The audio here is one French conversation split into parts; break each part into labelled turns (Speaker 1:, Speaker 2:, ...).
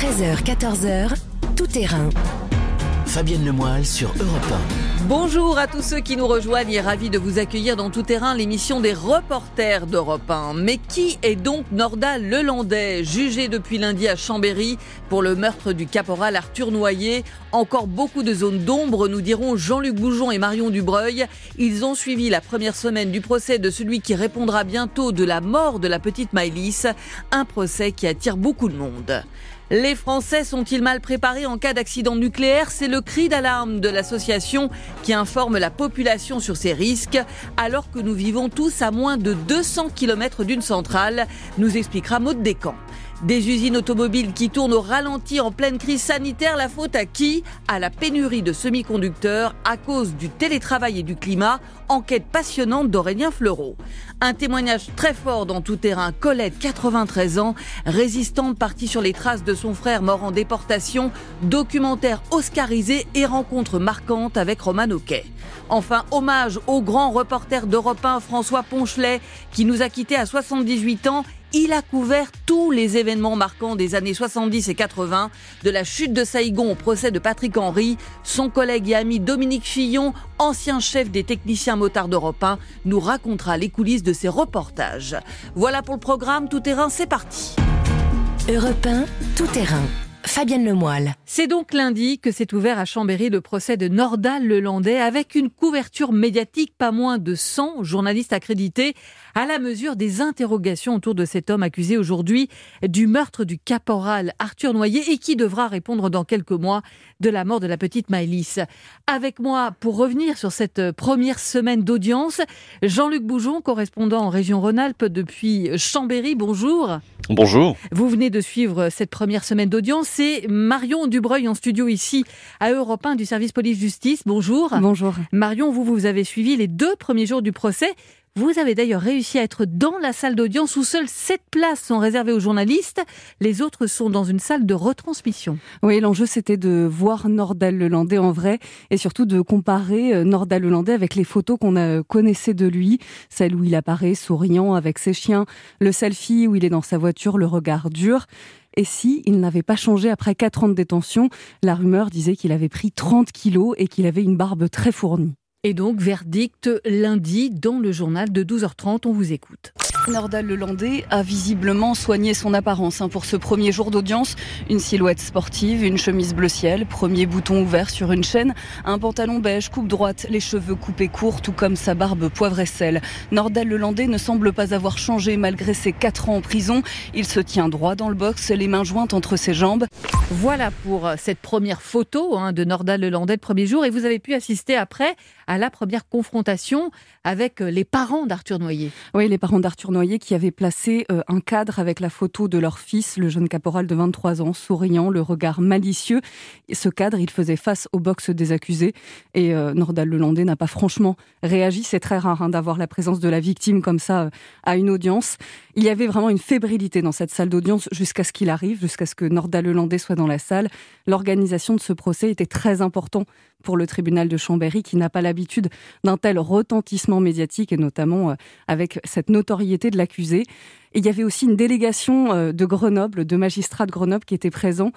Speaker 1: 13h, 14h, tout terrain.
Speaker 2: Fabienne Lemoyle sur Europe
Speaker 3: Bonjour à tous ceux qui nous rejoignent et ravis de vous accueillir dans Tout Terrain, l'émission des reporters d'Europe 1. Mais qui est donc Nordal Lelandais, jugé depuis lundi à Chambéry pour le meurtre du caporal Arthur Noyer? Encore beaucoup de zones d'ombre, nous dirons Jean-Luc Boujon et Marion Dubreuil. Ils ont suivi la première semaine du procès de celui qui répondra bientôt de la mort de la petite Maëlys, un procès qui attire beaucoup de monde. Les Français sont-ils mal préparés en cas d'accident nucléaire? C'est le cri d'alarme de l'association qui informe la population sur ces risques, alors que nous vivons tous à moins de 200 km d'une centrale, nous expliquera Maud Descamps. Des usines automobiles qui tournent au ralenti en pleine crise sanitaire, la faute à qui? À la pénurie de semi-conducteurs à cause du télétravail et du climat. Enquête passionnante d'Aurélien Fleureau. Un témoignage très fort dans tout terrain. Colette, 93 ans, résistante partie sur les traces de son frère mort en déportation. Documentaire oscarisé et rencontre marquante avec Roman Oquet. Enfin, hommage au grand reporter d'Europe 1, François Ponchelet, qui nous a quittés à 78 ans il a couvert tous les événements marquants des années 70 et 80, de la chute de Saïgon au procès de Patrick Henry. Son collègue et ami Dominique Fillon, ancien chef des techniciens motards d'Europe 1, nous racontera les coulisses de ses reportages. Voilà pour le programme Tout Terrain, c'est parti.
Speaker 1: Europe 1, Tout Terrain. Fabienne Lemoyle.
Speaker 3: C'est donc lundi que s'est ouvert à Chambéry le procès de Nordal Lelandais avec une couverture médiatique pas moins de 100 journalistes accrédités à la mesure des interrogations autour de cet homme accusé aujourd'hui du meurtre du caporal Arthur Noyer et qui devra répondre dans quelques mois de la mort de la petite Maëlys. Avec moi pour revenir sur cette première semaine d'audience, Jean-Luc Boujon, correspondant en région Rhône-Alpes depuis Chambéry. Bonjour.
Speaker 4: Bonjour.
Speaker 3: Vous venez de suivre cette première semaine d'audience. C'est Marion Dubreuil en studio ici à Europe 1 du service police-justice. Bonjour.
Speaker 5: Bonjour.
Speaker 3: Marion, vous, vous avez suivi les deux premiers jours du procès. Vous avez d'ailleurs réussi à être dans la salle d'audience où seules sept places sont réservées aux journalistes. Les autres sont dans une salle de retransmission.
Speaker 5: Oui, l'enjeu c'était de voir Nordal Lelandais en vrai et surtout de comparer euh, Nordal Lelandais avec les photos qu'on euh, connaissait de lui, celle où il apparaît souriant avec ses chiens, le selfie où il est dans sa voiture, le regard dur. Et si il n'avait pas changé après quatre ans de détention, la rumeur disait qu'il avait pris 30 kilos et qu'il avait une barbe très fournie.
Speaker 3: Et donc, verdict lundi dans le journal de 12h30. On vous écoute.
Speaker 5: Nordal Lelandais a visiblement soigné son apparence hein, pour ce premier jour d'audience. Une silhouette sportive, une chemise bleu ciel, premier bouton ouvert sur une chaîne, un pantalon beige, coupe droite, les cheveux coupés courts, tout comme sa barbe poivre et sel. Nordal Lelandais ne semble pas avoir changé malgré ses quatre ans en prison. Il se tient droit dans le box, les mains jointes entre ses jambes.
Speaker 3: Voilà pour cette première photo hein, de Nordal Lelandais le premier jour. Et vous avez pu assister après à la première confrontation avec les parents d'Arthur Noyer.
Speaker 5: Oui, les parents d'Arthur Noyer qui avaient placé euh, un cadre avec la photo de leur fils, le jeune caporal de 23 ans, souriant, le regard malicieux. Ce cadre, il faisait face au box des accusés. Et euh, Nordal Lelandais n'a pas franchement réagi. C'est très rare hein, d'avoir la présence de la victime comme ça euh, à une audience. Il y avait vraiment une fébrilité dans cette salle d'audience jusqu'à ce qu'il arrive, jusqu'à ce que Nordal Lelandais soit dans la salle. L'organisation de ce procès était très important pour le tribunal de Chambéry qui n'a pas l'habitude d'un tel retentissement médiatique et notamment euh, avec cette notoriété de l'accusé. Et il y avait aussi une délégation euh, de Grenoble, de magistrats de Grenoble qui étaient présents.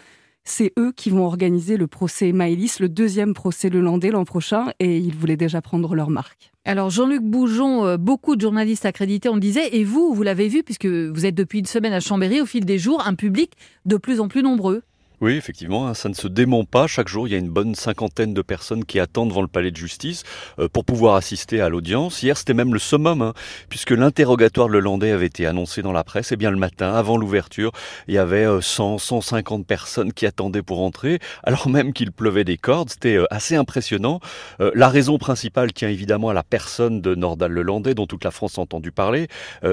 Speaker 5: C'est eux qui vont organiser le procès Maëlys, le deuxième procès le Landais l'an prochain, et ils voulaient déjà prendre leur marque.
Speaker 3: Alors Jean-Luc Boujon, euh, beaucoup de journalistes accrédités, on le disait, et vous, vous l'avez vu, puisque vous êtes depuis une semaine à Chambéry, au fil des jours, un public de plus en plus nombreux.
Speaker 4: Oui, effectivement, hein, ça ne se dément pas. Chaque jour, il y a une bonne cinquantaine de personnes qui attendent devant le palais de justice euh, pour pouvoir assister à l'audience. Hier, c'était même le summum, hein, puisque l'interrogatoire de Landais avait été annoncé dans la presse. Et bien le matin, avant l'ouverture, il y avait 100, euh, 150 personnes qui attendaient pour entrer, alors même qu'il pleuvait des cordes. C'était euh, assez impressionnant. la raison principale tient évidemment à la personne de Nordal Lelandais, dont toute la France a entendu parler.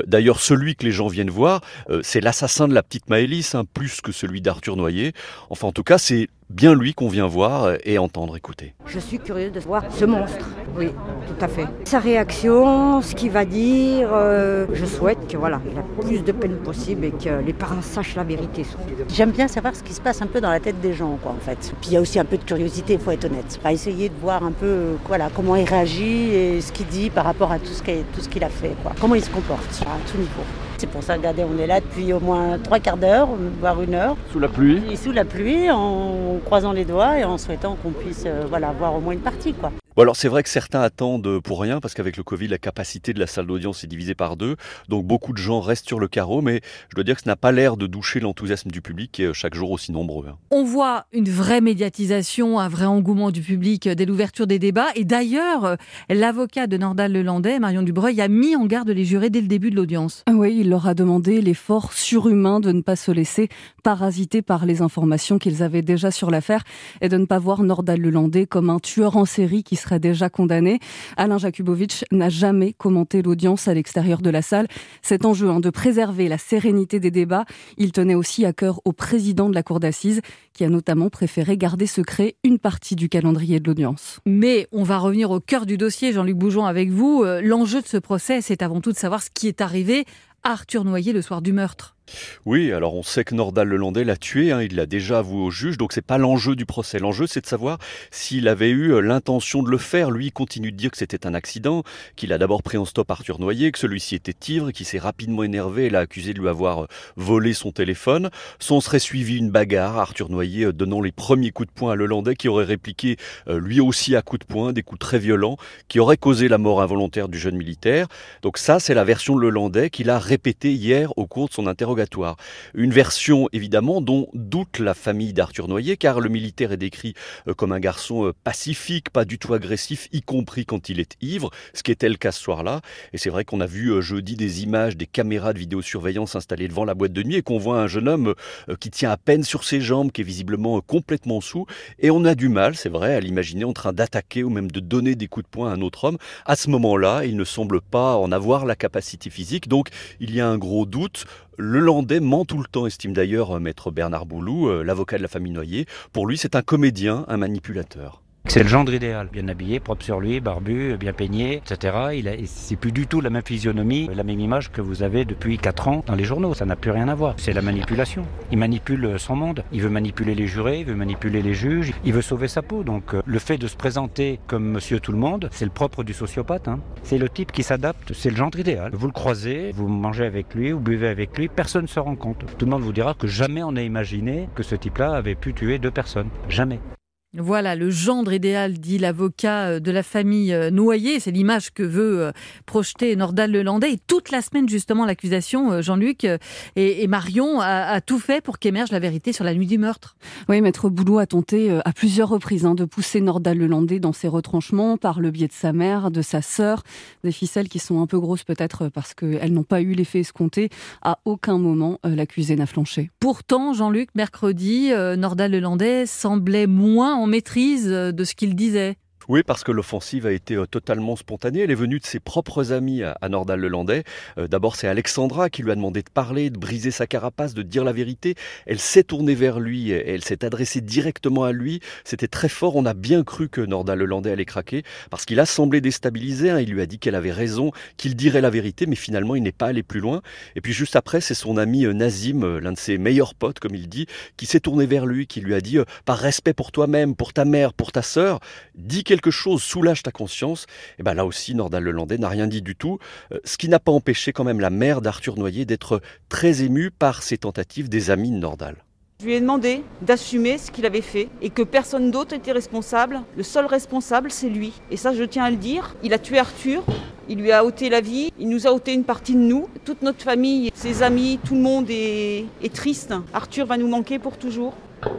Speaker 4: D'ailleurs, celui que les gens viennent voir, c'est l'assassin de la petite Maëlys, hein, plus que celui d'Arthur Noyer. Enfin, en tout cas, c'est bien lui qu'on vient voir et entendre, écouter.
Speaker 6: Je suis curieuse de voir ce monstre, oui, tout à fait. Sa réaction, ce qu'il va dire, euh, je souhaite que voilà, il a plus de peine possible et que les parents sachent la vérité.
Speaker 7: J'aime bien savoir ce qui se passe un peu dans la tête des gens, quoi, en fait. Puis il y a aussi un peu de curiosité, il faut être honnête. Enfin, essayer de voir un peu, voilà, comment il réagit et ce qu'il dit par rapport à tout ce qu'il a fait, quoi. Comment il se comporte à tout niveau. C'est pour ça, regardez, on est là depuis au moins trois quarts d'heure, voire une heure.
Speaker 4: Sous la pluie
Speaker 7: Et sous la pluie, en croisant les doigts et en souhaitant qu'on puisse euh, voilà, voir au moins une partie. Quoi.
Speaker 4: Bon alors c'est vrai que certains attendent pour rien parce qu'avec le Covid la capacité de la salle d'audience est divisée par deux, donc beaucoup de gens restent sur le carreau, mais je dois dire que ce n'a pas l'air de doucher l'enthousiasme du public qui est chaque jour aussi nombreux. hein.
Speaker 3: On voit une vraie médiatisation, un vrai engouement du public dès l'ouverture des débats. Et d'ailleurs, l'avocat de Nordal Lelandais, Marion Dubreuil, a mis en garde les jurés dès le début de l'audience.
Speaker 5: Ah Oui, il leur a demandé l'effort surhumain de ne pas se laisser parasiter par les informations qu'ils avaient déjà sur l'affaire et de ne pas voir Nordal Lelandais comme un tueur en série qui serait déjà condamné. Alain Jakubowicz n'a jamais commenté l'audience à l'extérieur de la salle. Cet enjeu de préserver la sérénité des débats, il tenait aussi à cœur au président de la cour d'assises qui a notamment préféré garder secret une partie du calendrier de l'audience.
Speaker 3: Mais on va revenir au cœur du dossier, Jean-Luc Bougeon, avec vous. Euh, L'enjeu de ce procès, c'est avant tout de savoir ce qui est arrivé à Arthur Noyer le soir du meurtre.
Speaker 4: Oui, alors on sait que Nordal Lelandais l'a tué, hein, il l'a déjà avoué au juge, donc c'est pas l'enjeu du procès. L'enjeu, c'est de savoir s'il avait eu euh, l'intention de le faire. Lui, il continue de dire que c'était un accident, qu'il a d'abord pris en stop Arthur Noyer, que celui-ci était ivre, qu'il s'est rapidement énervé et l'a accusé de lui avoir euh, volé son téléphone. S'en serait suivi une bagarre, Arthur Noyer euh, donnant les premiers coups de poing à Lelandais, qui aurait répliqué lui aussi à coups de poing, des coups très violents, qui auraient causé la mort involontaire du jeune militaire. Donc ça, c'est la version de Lelandais qu'il a répétée hier au cours de son Une version évidemment dont doute la famille d'Arthur Noyer, car le militaire est décrit euh, comme un garçon euh, pacifique, pas du tout agressif, y compris quand il est ivre, ce qui était le cas ce soir-là. Et c'est vrai qu'on a vu euh, jeudi des images des caméras de vidéosurveillance installées devant la boîte de nuit et qu'on voit un jeune homme qui tient à peine sur ses jambes, qui est visiblement complètement sous. Et on a du mal, c'est vrai, à l'imaginer en train d'attaquer ou même de donner des coups de poing à un autre homme. À ce moment-là, il ne semble pas en avoir la capacité physique, donc il y a un gros doute. Landais ment tout le temps, estime d'ailleurs euh, maître Bernard Boulou, euh, l'avocat de la famille Noyer. Pour lui, c'est un comédien, un manipulateur.
Speaker 8: C'est le gendre idéal, bien habillé, propre sur lui, barbu, bien peigné, etc. Il a, c'est plus du tout la même physionomie, la même image que vous avez depuis 4 ans dans les journaux. Ça n'a plus rien à voir. C'est la manipulation. Il manipule son monde. Il veut manipuler les jurés, il veut manipuler les juges. Il veut sauver sa peau. Donc euh, le fait de se présenter comme Monsieur Tout le Monde, c'est le propre du sociopathe. hein. C'est le type qui s'adapte. C'est le gendre idéal. Vous le croisez, vous mangez avec lui, vous buvez avec lui, personne ne se rend compte. Tout le monde vous dira que jamais on n'a imaginé que ce type-là avait pu tuer deux personnes. Jamais.
Speaker 3: Voilà, le gendre idéal, dit l'avocat euh, de la famille euh, Noyer. C'est l'image que veut euh, projeter Nordal Lelandais. Et toute la semaine, justement, l'accusation, Jean-Luc et, Marion, a, a tout fait pour qu'émerge la vérité sur la nuit du meurtre.
Speaker 5: Oui, Maître Boulot a tenté à plusieurs reprises hein, de pousser Nordal Lelandais dans ses retranchements par le biais de sa mère, de sa sœur, des ficelles qui sont un peu grosses peut-être parce qu'elles n'ont pas eu l'effet escompté. À aucun moment, l'accusé n'a flanché.
Speaker 3: Pourtant, Jean-Luc, mercredi, Nordal Lelandais semblait moins en maîtrise euh, de ce qu'il disait.
Speaker 4: Oui, parce que l'offensive a été euh, totalement spontanée. Elle est venue de ses propres amis à, à Nordal Lelandais. Euh, D'abord, c'est Alexandra qui lui a demandé de parler, de briser sa carapace, de dire la vérité. Elle s'est tournée vers lui, et elle s'est adressée directement à lui. C'était très fort. On a bien cru que Nordal Lelandais allait craquer, parce qu'il a semblé déstabilisé. hein. Il lui a dit qu'elle avait raison, qu'il dirait la vérité, mais finalement, il n'est pas allé plus loin. Et puis juste après, c'est son ami euh, Nazim, l'un de ses meilleurs potes, comme il dit, qui s'est tourné vers lui, qui lui a dit, par respect pour toi-même, pour ta mère, pour ta sœur, dis quelque chose, soulage ta conscience. Et ben là aussi, Nordal Lelandais n'a rien dit du tout, euh, ce qui n'a pas empêché quand même la mère d'Arthur Noyer d'être très émue par ces tentatives des amis de Nordal.
Speaker 9: Je lui ai demandé d'assumer ce qu'il avait fait et que personne d'autre était responsable. Le seul responsable, c'est lui. Et ça, je tiens à le dire. Il a tué Arthur. Il lui a ôté la vie. Il nous a ôté une partie de nous. Toute notre famille, ses amis, tout le monde est triste. Arthur va nous manquer pour toujours.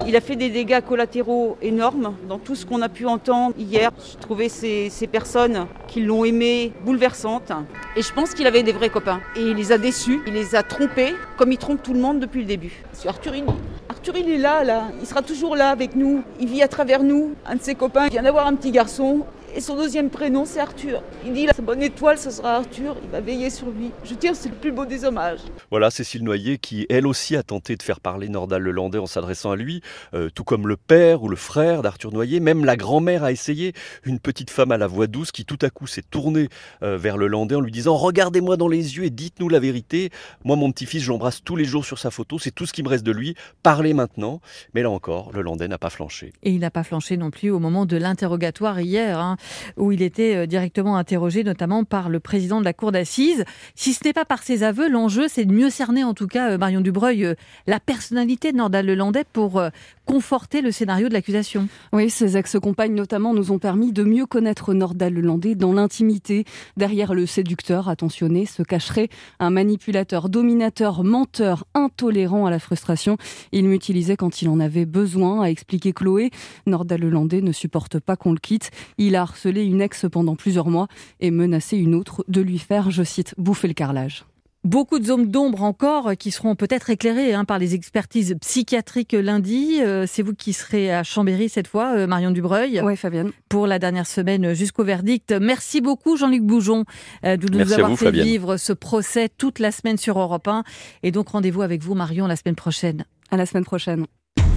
Speaker 9: Il a fait des dégâts collatéraux énormes dans tout ce qu'on a pu entendre hier. Je trouvais ces, ces personnes qui l'ont aimé bouleversantes. Et je pense qu'il avait des vrais copains. Et il les a déçus, il les a trompés, comme il trompe tout le monde depuis le début. Arthur, il, Arthur, il est là, là. Il sera toujours là avec nous. Il vit à travers nous. Un de ses copains vient d'avoir un petit garçon. Et son deuxième prénom, c'est Arthur. Il dit, sa bonne étoile, ce sera Arthur. Il va veiller sur lui. Je dire, c'est le plus beau des hommages.
Speaker 4: Voilà, Cécile Noyer qui, elle aussi, a tenté de faire parler Nordal Lelandais en s'adressant à lui, euh, tout comme le père ou le frère d'Arthur Noyer. Même la grand-mère a essayé, une petite femme à la voix douce qui tout à coup s'est tournée euh, vers le Landais en lui disant « Regardez-moi dans les yeux et dites-nous la vérité. Moi, mon petit-fils, je l'embrasse tous les jours sur sa photo. C'est tout ce qui me reste de lui. Parlez maintenant. » Mais là encore, le Landais n'a pas flanché.
Speaker 3: Et il n'a pas flanché non plus au moment de l'interrogatoire hier. hein. Où il était directement interrogé, notamment par le président de la cour d'assises. Si ce n'est pas par ses aveux, l'enjeu, c'est de mieux cerner, en tout cas, Marion Dubreuil, la personnalité de Nordal Lelandais pour conforter le scénario de l'accusation.
Speaker 5: Oui, ses ex-compagnes notamment nous ont permis de mieux connaître Nordal Lelandais dans l'intimité. Derrière le séducteur attentionné se cacherait un manipulateur, dominateur, menteur, intolérant à la frustration. Il m'utilisait quand il en avait besoin, a expliqué Chloé. Nordal Lelandais ne supporte pas qu'on le quitte. Il a harcelé une ex pendant plusieurs mois et menacé une autre de lui faire, je cite, bouffer le carrelage.
Speaker 3: Beaucoup de zones d'ombre encore qui seront peut-être éclairées hein, par les expertises psychiatriques lundi. Euh, c'est vous qui serez à Chambéry cette fois, euh, Marion Dubreuil.
Speaker 5: Oui, Fabienne.
Speaker 3: Pour la dernière semaine jusqu'au verdict. Merci beaucoup, Jean-Luc Boujon, euh, de nous avoir fait vivre ce procès toute la semaine sur Europe 1. Et donc rendez-vous avec vous, Marion, la semaine prochaine.
Speaker 5: À la semaine prochaine.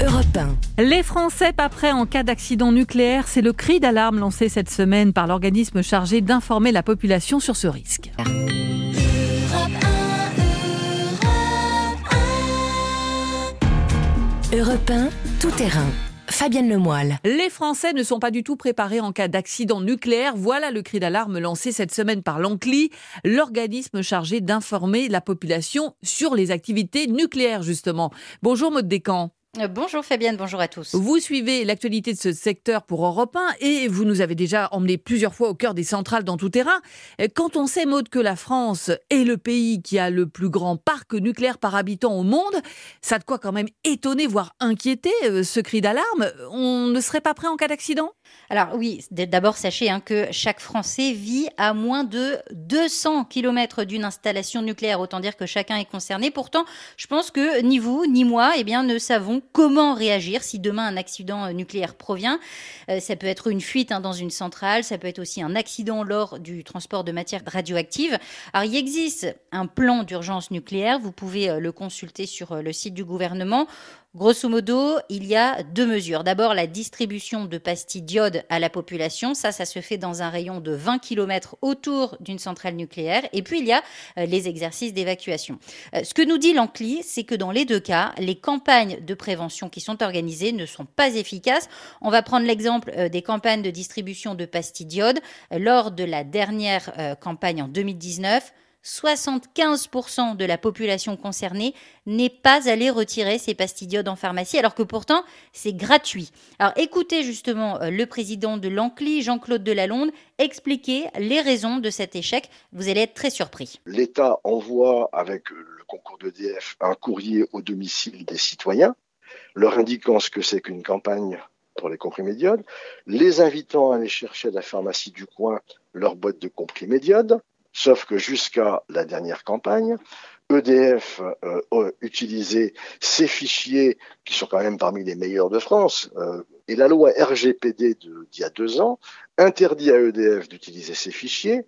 Speaker 1: Europe
Speaker 3: 1. Les Français pas prêts en cas d'accident nucléaire, c'est le cri d'alarme lancé cette semaine par l'organisme chargé d'informer la population sur ce risque.
Speaker 1: Europe 1, tout terrain. Fabienne Lemoyle.
Speaker 3: Les Français ne sont pas du tout préparés en cas d'accident nucléaire. Voilà le cri d'alarme lancé cette semaine par l'ANCLI, l'organisme chargé d'informer la population sur les activités nucléaires, justement. Bonjour, Maud Descamps.
Speaker 10: Euh, bonjour Fabienne, bonjour à tous.
Speaker 3: Vous suivez l'actualité de ce secteur pour Europe 1 et vous nous avez déjà emmené plusieurs fois au cœur des centrales dans tout terrain. Quand on sait, Maud, que la France est le pays qui a le plus grand parc nucléaire par habitant au monde, ça de quoi quand même étonner, voire inquiéter euh, ce cri d'alarme. On ne serait pas prêt en cas d'accident?
Speaker 10: Alors oui, d'abord sachez hein, que chaque Français vit à moins de 200 km d'une installation nucléaire, autant dire que chacun est concerné. Pourtant, je pense que ni vous ni moi eh bien, ne savons comment réagir si demain un accident euh, nucléaire provient. Euh, ça peut être une fuite hein, dans une centrale, ça peut être aussi un accident lors du transport de matières radioactives. Alors il existe un plan d'urgence nucléaire, vous pouvez euh, le consulter sur le site du gouvernement. Grosso modo, il y a deux mesures. D'abord, la distribution de pastilles d'iode à la population. Ça, ça se fait dans un rayon de 20 km autour d'une centrale nucléaire. Et puis, il y a euh, les exercices d'évacuation. Euh, ce que nous dit l'ANCLI, c'est que dans les deux cas, les campagnes de prévention qui sont organisées ne sont pas efficaces. On va prendre l'exemple euh, des campagnes de distribution de pastilles d'iode. Lors de la dernière campagne en 2019, 75% de la population concernée n'est pas allée retirer ses pastilles d'iode en pharmacie, alors que pourtant c'est gratuit. Alors écoutez justement euh, le président de l'ANCLI, Jean-Claude Delalonde, expliquer les raisons de cet échec. Vous allez être très surpris.
Speaker 11: L'État envoie avec le concours d'EDF un courrier au domicile des citoyens, leur indiquant ce que c'est qu'une campagne pour les comprimés d'iode, les invitant à aller chercher à la pharmacie du coin leur boîte de comprimés d'iode, Sauf que jusqu'à la dernière campagne, EDF euh, utilisait ces fichiers qui sont quand même parmi les meilleurs de France. Euh, et la loi RGPD d'il y a deux ans interdit à EDF d'utiliser ces fichiers.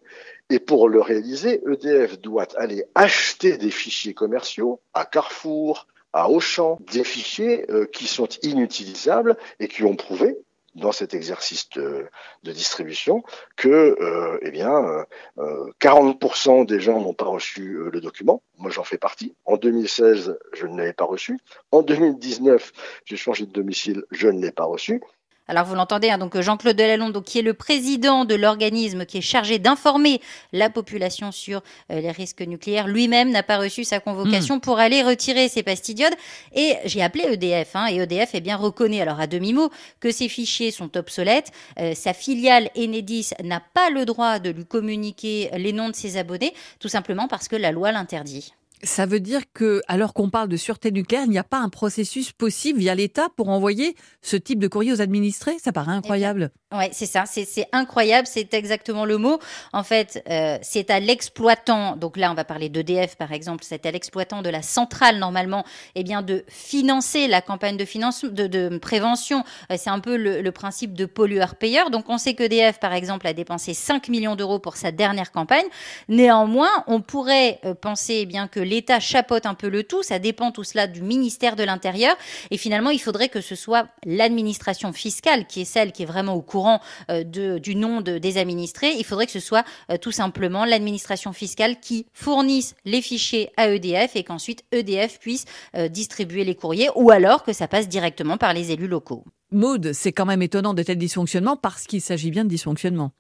Speaker 11: Et pour le réaliser, EDF doit aller acheter des fichiers commerciaux à Carrefour, à Auchan, des fichiers euh, qui sont inutilisables et qui ont prouvé dans cet exercice de, distribution que euh, eh bien, euh, 40% des gens n'ont pas reçu euh, le document. Moi, j'en fais partie. En 2016, je ne l'avais pas reçu. En 2019, j'ai changé de domicile, je ne l'ai pas reçu.
Speaker 10: Alors vous l'entendez, hein, donc Jean-Claude Delalonde, qui est le président de l'organisme qui est chargé d'informer la population sur euh, les risques nucléaires, lui-même n'a pas reçu sa convocation hmm. pour aller retirer ses pastilles d'iode. Et j'ai appelé EDF, hein, et EDF est bien reconnu, alors à demi-mot, que ces fichiers sont obsolètes. Euh, sa filiale Enedis n'a pas le droit de lui communiquer les noms de ses abonnés, tout simplement parce que la loi l'interdit.
Speaker 3: Ça veut dire que, alors qu'on parle de sûreté nucléaire, il n'y a pas un processus possible via l'État pour envoyer ce type de courrier aux administrés? Ça paraît incroyable.
Speaker 10: Oui, c'est ça, c'est incroyable, c'est exactement le mot. En fait, euh, c'est à l'exploitant, donc là on va parler d'EDF par exemple, c'est à l'exploitant de la centrale normalement, eh bien de financer la campagne de, finance, de, prévention. Euh, c'est un peu le, principe de pollueur-payeur. Donc on sait qu'EDF par exemple a dépensé 5 millions d'euros pour sa dernière campagne. Néanmoins, on pourrait euh, penser eh bien que l'État chapeaute un peu le tout, ça dépend tout cela du ministère de l'Intérieur. Et finalement, il faudrait que ce soit l'administration fiscale qui est celle qui est vraiment au courant euh, du nom des administrés, il faudrait que ce soit euh, tout simplement l'administration fiscale qui fournisse les fichiers à EDF et qu'ensuite EDF puisse euh, distribuer les courriers ou alors que ça passe directement par les élus locaux.
Speaker 3: Maude, c'est quand même étonnant de tels dysfonctionnements parce qu'il s'agit bien de dysfonctionnement.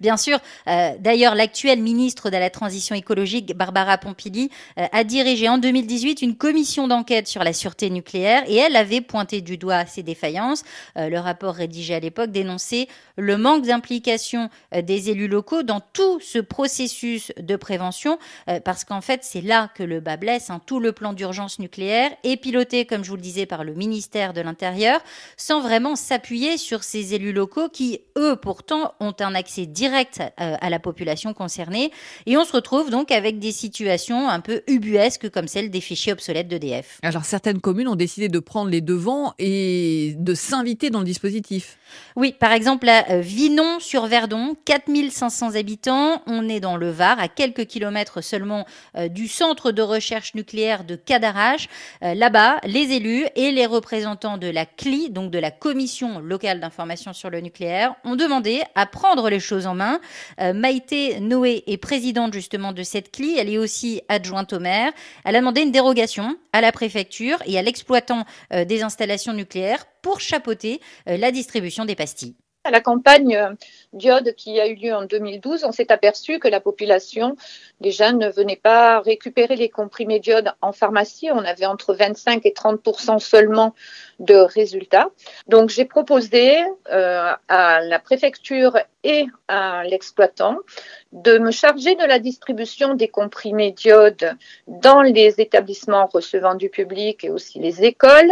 Speaker 10: Bien sûr. Euh, d'ailleurs, l'actuelle ministre de la Transition écologique, Barbara Pompili, euh, a dirigé en 2018 une commission d'enquête sur la sûreté nucléaire et elle avait pointé du doigt ces défaillances. Euh, le rapport rédigé à l'époque dénonçait le manque d'implication des élus locaux dans tout ce processus de prévention parce qu'en fait, c'est là que le bas blesse. Hein. Tout le plan d'urgence nucléaire est piloté, comme je vous le disais, par le ministère de l'Intérieur sans vraiment s'appuyer sur ces élus locaux qui, eux, pourtant, ont un accès direct euh, à la population concernée. Et on se retrouve donc avec des situations un peu ubuesques comme celle des fichiers obsolètes d'EDF.
Speaker 3: Alors certaines communes ont décidé de prendre les devants et de s'inviter dans le dispositif.
Speaker 10: Oui, par exemple à euh, Vinon-sur-Verdon, 4500 habitants. On est dans le Var, à quelques kilomètres seulement euh, du centre de recherche nucléaire de Cadarache. Là-bas, les élus et les représentants de la CLI, donc de la Commission locale d'information sur le nucléaire, ont demandé à prendre les choses en main. Euh, Maïté Noé est présidente justement de cette CLI. Elle est aussi adjointe au maire. Elle a demandé une dérogation à la préfecture et à l'exploitant euh, des installations nucléaires pour chapeauter euh, la distribution des pastilles.
Speaker 12: À la campagne diode qui a eu lieu en 2012, on s'est aperçu que la population déjà ne venait pas récupérer les comprimés d'iode en pharmacie. On avait entre 25 et 30% seulement de résultats. Donc j'ai proposé euh, à la préfecture et à l'exploitant de me charger de la distribution des comprimés d'iode dans les établissements recevant du public et aussi les écoles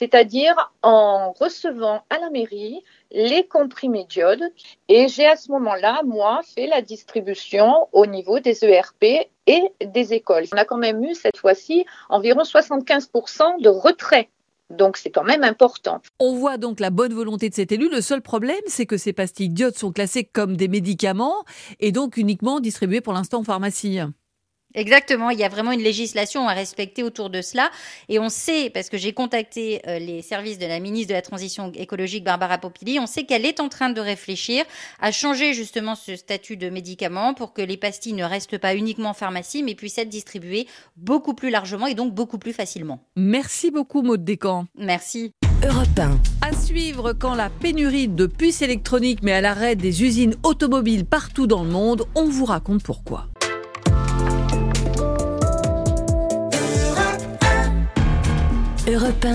Speaker 12: c'est-à-dire en recevant à la mairie les comprimés d'iode. Et j'ai à ce moment-là, moi, fait la distribution au niveau des ERP et des écoles. On a quand même eu cette fois-ci environ 75% de retrait donc c'est quand même important.
Speaker 3: On voit donc la bonne volonté de cet élu. Le seul problème, c'est que ces pastilles d'iode sont classées comme des médicaments et donc uniquement distribuées pour l'instant en pharmacie.
Speaker 10: Exactement, il y a vraiment une législation à respecter autour de cela. Et on sait, parce que j'ai contacté euh, les services de la ministre de la Transition écologique, Barbara Popili, on sait qu'elle est en train de réfléchir à changer justement ce statut de médicament pour que les pastilles ne restent pas uniquement en pharmacie, mais puissent être distribuées beaucoup plus largement et donc beaucoup plus facilement.
Speaker 3: Merci beaucoup, Maud Descamps.
Speaker 10: Merci.
Speaker 1: Europe
Speaker 3: À suivre quand la pénurie de puces électroniques met à l'arrêt des usines automobiles partout dans le monde, on vous raconte pourquoi.
Speaker 1: Europe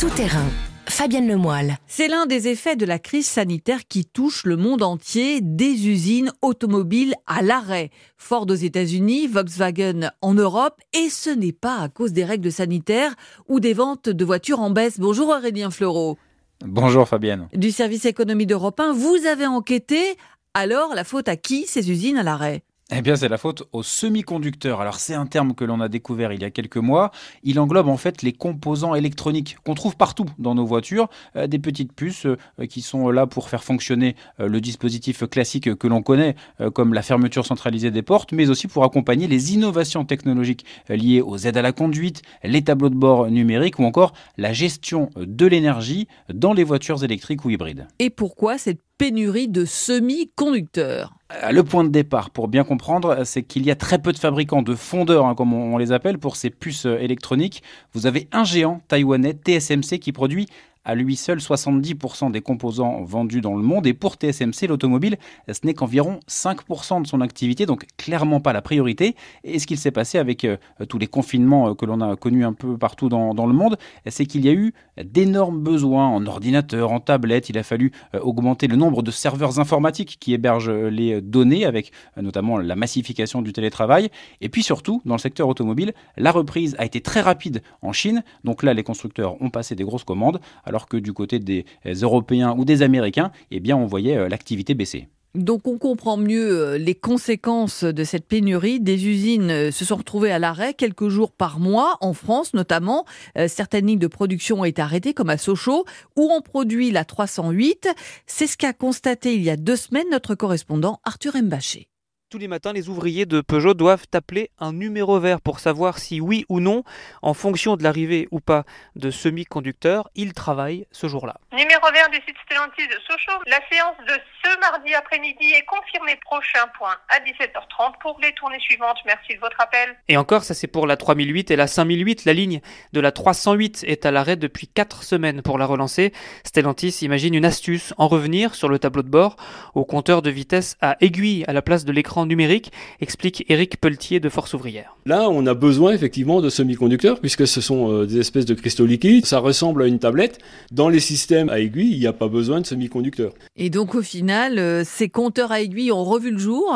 Speaker 1: tout terrain. Fabienne Lemoyle.
Speaker 3: C'est l'un des effets de la crise sanitaire qui touche le monde entier, des usines automobiles à l'arrêt. Ford aux États-Unis, Volkswagen en Europe, et ce n'est pas à cause des règles sanitaires ou des ventes de voitures en baisse. Bonjour Aurélien Fleureau.
Speaker 13: Bonjour Fabienne.
Speaker 3: Du service économie d'Europe 1, vous avez enquêté. Alors, la faute à qui ces usines à l'arrêt?
Speaker 13: Eh bien, c'est la faute aux semi-conducteurs. Alors, c'est un terme que l'on a découvert il y a quelques mois. Il englobe en fait les composants électroniques qu'on trouve partout dans nos voitures, euh, des petites puces euh, qui sont là pour faire fonctionner euh, le dispositif classique que l'on connaît, comme la fermeture centralisée des portes, mais aussi pour accompagner les innovations technologiques liées aux aides à la conduite, les tableaux de bord numériques ou encore la gestion de l'énergie dans les voitures électriques ou hybrides.
Speaker 3: Et pourquoi cette pénurie de semi-conducteurs
Speaker 13: euh, le point de départ, pour bien comprendre, c'est qu'il y a très peu de fabricants de fondeurs, hein, comme on les appelle, pour ces puces euh, électroniques. Vous avez un géant taïwanais, TSMC, qui produit à lui seul 70% des composants vendus dans le monde. Et pour TSMC, l'automobile, ce n'est qu'environ 5% de son activité, donc clairement pas la priorité. Et ce qu'il s'est passé avec euh, tous les confinements euh, que l'on a connus un peu partout dans, le monde, c'est qu'il y a eu d'énormes besoins en ordinateur, en tablette. Il a fallu euh, augmenter le nombre de serveurs informatiques qui hébergent les données, avec notamment la massification du télétravail. Et puis surtout, dans le secteur automobile, la reprise a été très rapide en Chine. Donc là, les constructeurs ont passé des grosses commandes que du côté des Européens ou des Américains, eh on voyait euh, l'activité baisser.
Speaker 3: Donc on comprend mieux euh, les conséquences de cette pénurie. Des usines euh, se sont retrouvées à l'arrêt quelques jours par mois, en France notamment. Certaines lignes de production ont été arrêtées, comme à Sochaux, où on produit la 308. C'est ce qu'a constaté il y a deux semaines notre correspondant Arthur Mbaché.
Speaker 14: Tous les matins, les ouvriers de Peugeot doivent appeler un numéro vert pour savoir si oui ou non, en fonction de l'arrivée ou pas de semi-conducteurs, ils travaillent ce jour-là.
Speaker 15: Numéro vert du site Stellantis de Sochaux. La séance de ce mardi après-midi est confirmée. Prochain point à 17h30 pour les tournées suivantes. Merci de votre appel.
Speaker 14: Et encore, ça c'est pour la 3008 et la 5008. La ligne de la 308 est à l'arrêt depuis 4 semaines pour la relancer. Stellantis imagine une astuce, en revenir sur le tableau de bord au compteur de vitesse à aiguille à la place de l'écran numérique, explique Éric Pelletier de Force Ouvrière.
Speaker 16: Là, on a besoin effectivement de semi-conducteurs puisque ce sont euh, des espèces de cristaux liquides. Ça ressemble à une tablette. Dans les systèmes à aiguille, il n'y a pas besoin de semi-conducteurs.
Speaker 3: Et donc au final, euh, ces compteurs à aiguille ont revu le jour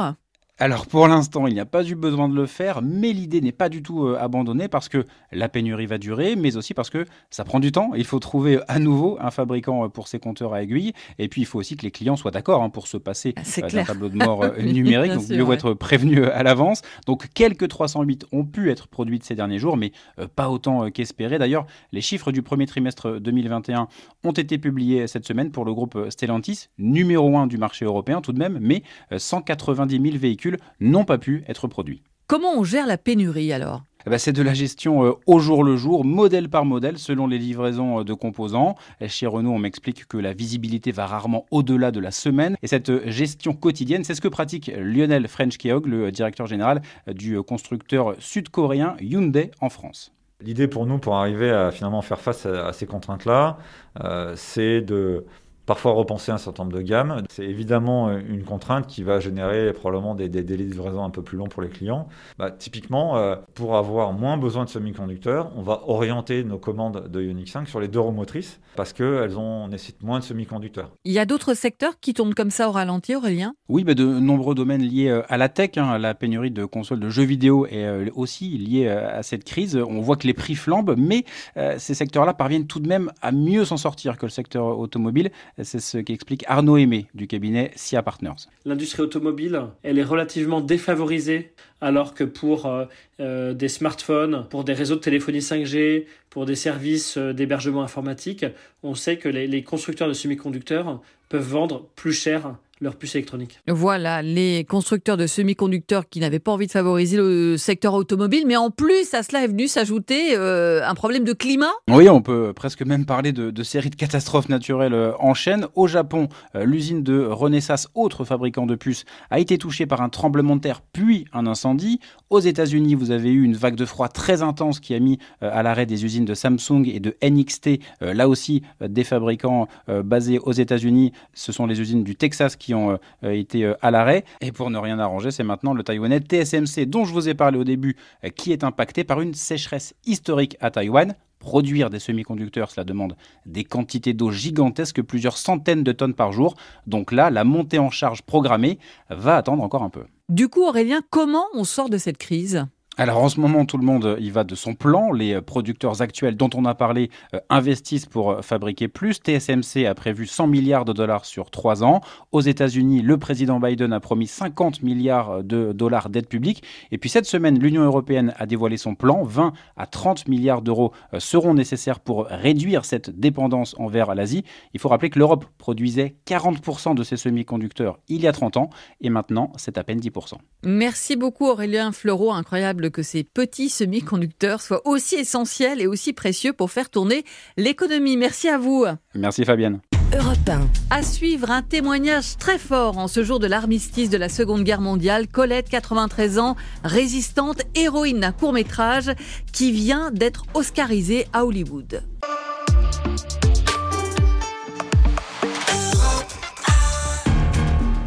Speaker 13: alors pour l'instant, il n'y a pas eu besoin de le faire, mais l'idée n'est pas du tout euh, abandonnée parce que la pénurie va durer, mais aussi parce que ça prend du temps. Il faut trouver euh, à nouveau un fabricant euh, pour ces compteurs à aiguille, et puis il faut aussi que les clients soient d'accord hein, pour se passer
Speaker 3: ah,
Speaker 13: d'un tableau de mort numérique. donc mieux vaut être prévenu à l'avance. Donc quelques 308 ont pu être produites ces derniers jours, mais pas autant qu'espéré. D'ailleurs, les chiffres du premier trimestre 2021 ont été publiés cette semaine pour le groupe Stellantis, numéro 1 du marché européen tout de même, mais 190 000 véhicules n'ont pas pu être produits.
Speaker 3: Comment on gère la pénurie alors?
Speaker 13: Eh ben, c'est de la gestion euh, au jour le jour, modèle par modèle, selon les livraisons euh, de composants. Chez Renault, on m'explique que la visibilité va rarement au-delà de la semaine. Et cette euh, gestion quotidienne, c'est ce que pratique Lionel French-Keog, le directeur général du constructeur sud-coréen Hyundai en France.
Speaker 17: L'idée pour nous, pour arriver à finalement faire face à, ces contraintes-là, c'est de parfois repenser un certain nombre de gammes. C'est évidemment euh, une contrainte qui va générer probablement des, délais de livraison un peu plus longs pour les clients. Bah, typiquement, euh, pour avoir moins besoin de semi-conducteurs, on va orienter nos commandes de Ioniq 5 sur les deux roues motrices parce qu'elles nécessitent moins de semi-conducteurs.
Speaker 3: Il y a d'autres secteurs qui tournent comme ça au ralenti, Aurélien?
Speaker 13: Oui, de nombreux domaines liés euh, à la tech. Hein, la pénurie de consoles de jeux vidéo est aussi liée à cette crise. On voit que les prix flambent, mais ces secteurs-là parviennent tout de même à mieux s'en sortir que le secteur automobile. C'est ce qu'explique Arnaud Aimé du cabinet SIA Partners.
Speaker 18: L'industrie automobile, elle est relativement défavorisée alors que pour euh, euh, des smartphones, pour des réseaux de téléphonie 5G, pour des services euh, d'hébergement informatique, on sait que les, les constructeurs de semi-conducteurs peuvent vendre plus cher leur puce électronique.
Speaker 3: Voilà, les constructeurs de semi-conducteurs qui n'avaient pas envie de favoriser le secteur automobile, mais en plus à cela est venu s'ajouter euh, un problème de climat.
Speaker 13: Oui, on peut presque même parler de, de séries de catastrophes naturelles euh, en chaîne. Au Japon, euh, l'usine de Renesas, autre fabricant de puces, a été touchée par un tremblement de terre puis un incendie. Aux États-Unis, vous avez eu une vague de froid très intense qui a mis à l'arrêt des usines de Samsung et de NXT, là aussi des fabricants basés aux États-Unis. Ce sont les usines du Texas qui ont euh, été euh, à l'arrêt. Et pour ne rien arranger, c'est maintenant le Taïwanais TSMC, dont je vous ai parlé au début, euh, qui est impacté par une sécheresse historique à Taïwan. Produire des semi-conducteurs, cela demande des quantités d'eau gigantesques, plusieurs centaines de tonnes par jour. Donc là, la montée en charge programmée va attendre encore un peu.
Speaker 3: Du coup, Aurélien, comment on sort de cette crise?
Speaker 13: Alors en ce moment, tout le monde y va de son plan. Les euh, producteurs actuels dont on a parlé euh, investissent pour euh, fabriquer plus. TSMC a prévu 100 milliards de dollars sur trois ans. Aux États-Unis, le président Biden a promis 50 milliards de dollars d'aide publique. Et puis cette semaine, l'Union européenne a dévoilé son plan. 20 à 30 milliards d'euros seront nécessaires pour réduire cette dépendance envers l'Asie. Il faut rappeler que l'Europe produisait 40% de ses semi-conducteurs il y a 30 ans et maintenant c'est à peine 10%.
Speaker 3: Merci beaucoup Aurélien Fleureau, incroyable que ces petits semi-conducteurs soient aussi essentiels et aussi précieux pour faire tourner l'économie. Merci à vous.
Speaker 13: Merci Fabienne.
Speaker 1: Europe
Speaker 3: À suivre un témoignage très fort en ce jour de l'armistice de la Seconde Guerre mondiale. Colette, 93 ans, résistante, héroïne d'un court métrage qui vient d'être oscarisée à Hollywood.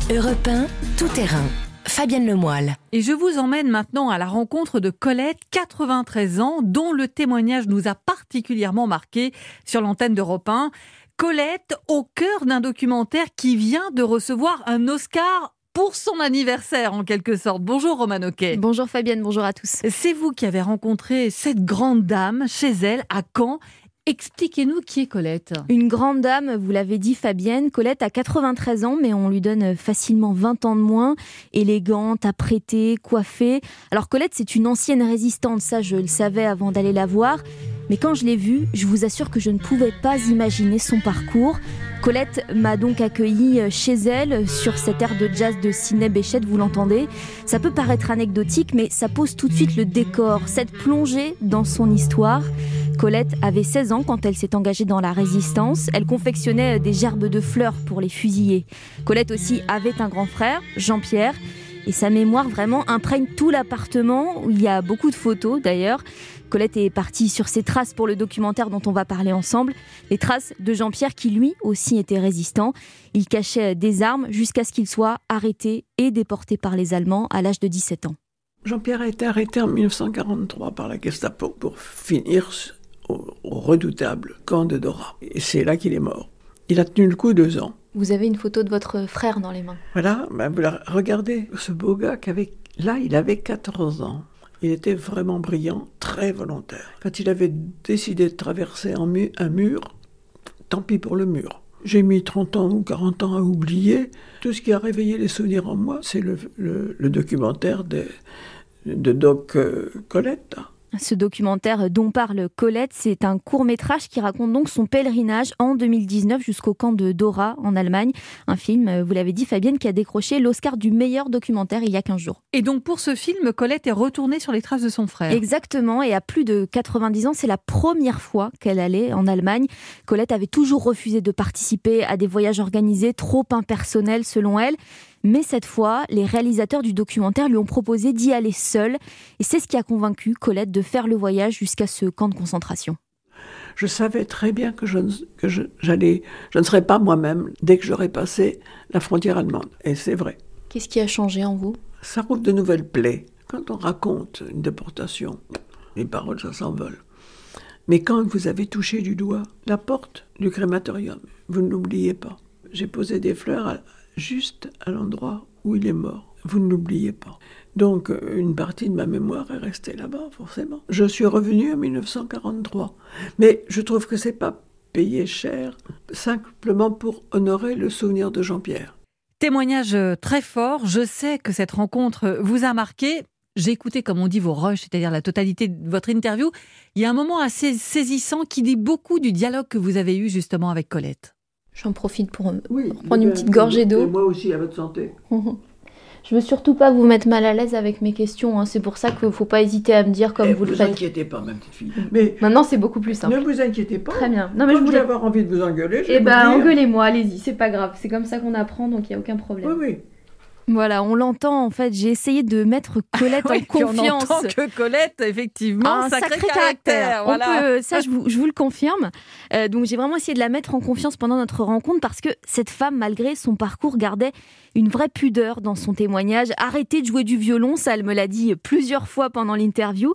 Speaker 1: Europe tout terrain. Fabienne Lemoyle.
Speaker 3: Et je vous emmène maintenant à la rencontre de Colette, 93 ans, dont le témoignage nous a particulièrement marqué sur l'antenne d'Europe 1. Colette, au cœur d'un documentaire qui vient de recevoir un Oscar pour son anniversaire en quelque sorte. Bonjour Roman Oquet.
Speaker 19: Bonjour Fabienne, bonjour à tous.
Speaker 3: C'est vous qui avez rencontré cette grande dame chez elle à Caen Expliquez-nous qui est Colette.
Speaker 19: Une grande dame, vous l'avez dit Fabienne. Colette a 93 ans, mais on lui donne facilement 20 ans de moins. Élégante, apprêtée, coiffée. Alors Colette, c'est une ancienne résistante, ça je le savais avant d'aller la voir. Mais quand je l'ai vue, je vous assure que je ne pouvais pas imaginer son parcours. Colette m'a donc accueilli chez elle sur cette aire de jazz de Sidney Béchette, vous l'entendez. Ça peut paraître anecdotique, mais ça pose tout de suite le décor, cette plongée dans son histoire. Colette avait 16 ans quand elle s'est engagée dans la résistance. Elle confectionnait des gerbes de fleurs pour les fusiller. Colette aussi avait un grand frère, Jean-Pierre. Et sa mémoire vraiment imprègne tout l'appartement, où il y a beaucoup de photos d'ailleurs. Colette est partie sur ses traces pour le documentaire dont on va parler ensemble. Les traces de Jean-Pierre qui lui aussi était résistant. Il cachait des armes jusqu'à ce qu'il soit arrêté et déporté par les Allemands à l'âge de 17 ans.
Speaker 20: Jean-Pierre a été arrêté en 1943 par la Gestapo pour finir au, redoutable camp de Dora. Et c'est là qu'il est mort. Il a tenu le coup deux ans.
Speaker 19: Vous avez une photo de votre frère dans les mains.
Speaker 20: Voilà, ben regardez ce beau gars qui avait... Là, il avait 14 ans. Il était vraiment brillant, très volontaire. Quand il avait décidé de traverser un mur, tant pis pour le mur. J'ai mis 30 ans ou 40 ans à oublier. Tout ce qui a réveillé les souvenirs en moi, c'est le, documentaire de, de Doc euh, Colette.
Speaker 19: Ce documentaire dont parle Colette, c'est un court métrage qui raconte donc son pèlerinage en 2019 jusqu'au camp de Dora en Allemagne. Un film, euh, vous l'avez dit Fabienne, qui a décroché l'Oscar du meilleur documentaire il y a 15 jours.
Speaker 5: Et donc pour ce film, Colette est retournée sur les traces de son frère.
Speaker 19: Exactement, et à plus de 90 ans, c'est la première fois qu'elle allait en Allemagne. Colette avait toujours refusé de participer à des voyages organisés trop impersonnels selon elle. Mais cette fois, les réalisateurs du documentaire lui ont proposé d'y aller seul. Et c'est ce qui a convaincu Colette de faire le voyage jusqu'à ce camp de concentration.
Speaker 20: Je savais très bien que je, que j'allais, je ne serais pas moi-même dès que j'aurais passé la frontière allemande. Et c'est vrai.
Speaker 19: Qu'est-ce qui a changé en vous?
Speaker 20: Ça rouvre de nouvelles plaies. Quand on raconte une déportation, les paroles, ça s'envole. Mais quand vous avez touché du doigt la porte du crématorium, vous ne l'oubliez pas. J'ai posé des fleurs à, juste à l'endroit où il est mort. Vous ne l'oubliez pas. Donc, euh, une partie de ma mémoire est restée là-bas, forcément. Je suis revenu en 1943. Mais je trouve que c'est pas payé cher, simplement pour honorer le souvenir de Jean-Pierre.
Speaker 5: Témoignage très fort. Je sais que cette rencontre vous a marqué. J'ai écouté, comme on dit, vos rushs, c'est-à-dire la totalité de votre interview. Il y a un moment assez saisissant qui dit beaucoup du dialogue que vous avez eu justement avec Colette.
Speaker 19: J'en profite pour, prendre une petite gorgée d'eau.
Speaker 20: Moi aussi, à votre santé.
Speaker 19: Je veux surtout pas vous mettre mal à l'aise avec mes questions. Hein. C'est pour ça qu'il ne faut pas hésiter à me dire comme
Speaker 20: eh,
Speaker 19: vous,
Speaker 20: le
Speaker 19: faites.
Speaker 20: Ne vous inquiétez pas, ma petite fille.
Speaker 19: Mais Maintenant, c'est beaucoup plus simple.
Speaker 20: Ne vous inquiétez pas.
Speaker 19: Très bien.
Speaker 20: Non, mais je voulais avoir envie de vous engueuler.
Speaker 19: Eh ben, engueulez-moi, allez-y, c'est pas grave. C'est comme ça qu'on apprend, donc il n'y a aucun problème.
Speaker 20: Oui, oui.
Speaker 19: Voilà, on l'entend en fait. J'ai essayé de mettre Colette en confiance.
Speaker 5: On entend que Colette, effectivement,
Speaker 19: un sacré, caractère. ça, je vous, je vous, le confirme. Euh, donc j'ai vraiment essayé de la mettre en confiance pendant notre rencontre parce que cette femme, malgré son parcours, gardait une vraie pudeur dans son témoignage. Arrêtez de jouer du violon, ça elle me l'a dit plusieurs fois pendant l'interview.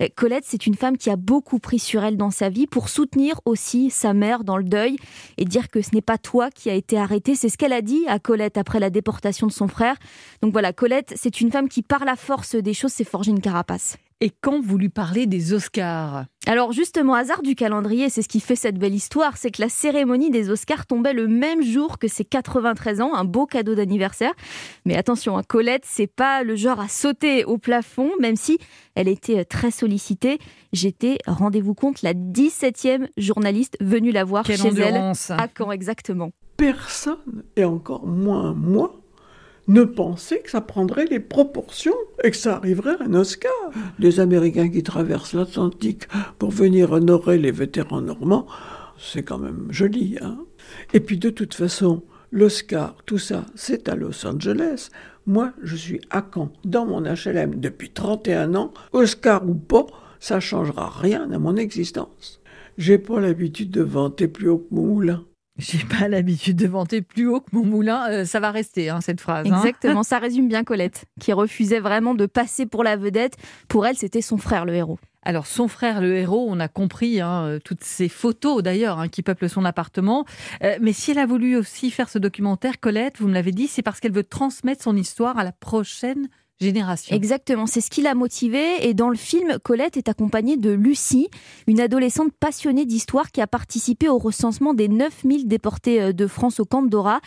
Speaker 19: Euh, Colette, c'est une femme qui a beaucoup pris sur elle dans sa vie pour soutenir aussi sa mère dans le deuil et dire que ce n'est pas toi qui a été arrêté. C'est ce qu'elle a dit à Colette après la déportation de son frère. Donc voilà, Colette, c'est une femme qui, par la force des choses, s'est forgée une carapace.
Speaker 5: Et quand vous lui parlez des Oscars
Speaker 19: Alors justement, hasard du calendrier, c'est ce qui fait cette belle histoire, c'est que la cérémonie des Oscars tombait le même jour que ses 93 ans, un beau cadeau d'anniversaire. Mais attention, hein, Colette, c'est pas le genre à sauter au plafond, même si elle était très sollicitée. J'étais, rendez-vous compte, la 17e journaliste venue la voir chez elle. À quand exactement?
Speaker 20: Personne, et encore moins moi, ne pensait que ça prendrait les proportions et que ça arriverait à un Oscar. Les Américains qui traversent l'Atlantique pour venir honorer les vétérans normands, c'est quand même joli. Hein et puis de toute façon, l'Oscar, tout ça, c'est à Los Angeles. Moi, je suis à Caen, dans mon HLM depuis 31 ans. Oscar ou pas, ça changera rien à mon existence. J'ai pas l'habitude de vanter plus haut que mon moulin.
Speaker 5: J'ai pas l'habitude de vanter plus haut que mon moulin. Euh, ça va rester, hein, cette phrase.
Speaker 19: Hein. Exactement, ça résume bien Colette, qui refusait vraiment de passer pour la vedette. Pour elle, c'était son frère le héros.
Speaker 5: Alors son frère, le héros, on a compris hein, euh, toutes ces photos d'ailleurs qui peuplent son appartement. Euh, mais si elle a voulu aussi faire ce documentaire, Colette, vous me l'avez dit, c'est parce qu'elle veut transmettre son histoire à la prochaine génération.
Speaker 19: Exactement, c'est ce qui l'a motivée. Et dans le film, Colette est accompagnée de Lucie, une adolescente passionnée d'histoire qui a participé au recensement des 9000 déportés euh, de France au camp de Dora.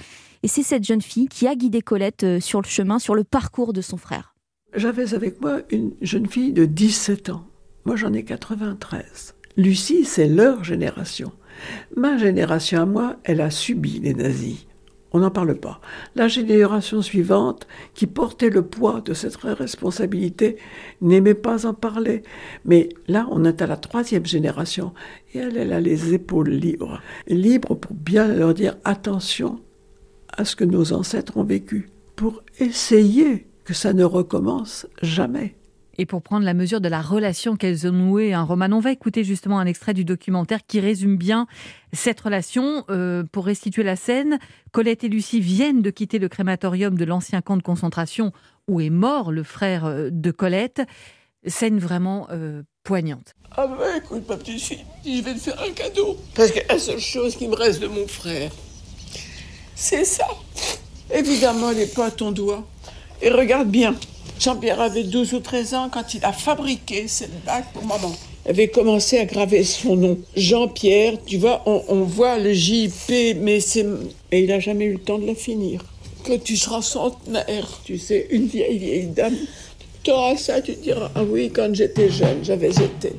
Speaker 19: Et c'est cette jeune fille qui a guidé Colette euh, sur le chemin, sur le parcours de son frère.
Speaker 20: J'avais avec moi une jeune fille de 17 ans. Moi, j'en ai 93. Lucie, c'est leur génération. Ma génération à moi, elle a subi les nazis. On n'en parle pas. La génération suivante, qui portait le poids de cette responsabilité, n'aimait pas en parler. Mais là, on est à la troisième génération et elle, elle a les épaules libres. Libres pour bien leur dire attention à ce que nos ancêtres ont vécu, pour essayer que ça ne recommence jamais.
Speaker 3: Et pour prendre la mesure de la relation qu'elles ont nouée, un roman, on va écouter justement un extrait du documentaire qui résume bien cette relation. Euh, pour restituer la scène, Colette et Lucie viennent de quitter le crématorium de l'ancien camp de concentration où est mort le frère euh, de Colette. Scène vraiment euh, poignante.
Speaker 20: Ah bah écoute ma petite fille, je vais te faire un cadeau. Parce que la seule chose qui me reste de mon frère, c'est ça. Évidemment, elle n'est pas à ton doigt. Et regarde bien, Jean-Pierre avait 12 ou 13 ans quand il a fabriqué cette bague pour maman. Il avait commencé à graver son nom. Jean-Pierre, tu vois, on, voit le JP, mais c'est. Et il n'a jamais eu le temps de la finir. Que tu seras centenaire, tu sais, une vieille, vieille dame. Tu auras ça, tu diras, ah oui, quand j'étais jeune, j'avais été.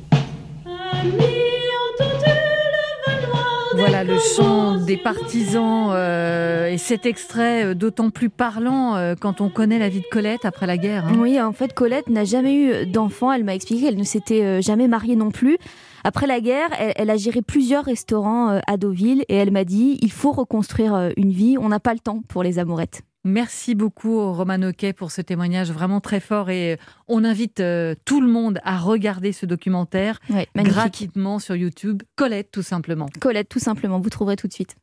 Speaker 3: Voilà le chant des partisans euh, et cet extrait euh, d'autant plus parlant euh, quand on connaît la vie de Colette après la guerre.
Speaker 19: Hein. Oui, en fait, Colette n'a jamais eu d'enfant. Elle m'a expliqué qu'elle ne s'était jamais mariée non plus. Après la guerre, elle, a géré plusieurs restaurants à Deauville et elle m'a dit il faut reconstruire une vie. On n'a pas le temps pour les amourettes.
Speaker 3: Merci beaucoup Roman Oquet pour ce témoignage vraiment très fort et on invite euh, tout le monde à regarder ce documentaire gratuitement sur YouTube. Colette tout simplement.
Speaker 19: Colette tout simplement, vous trouverez tout de suite.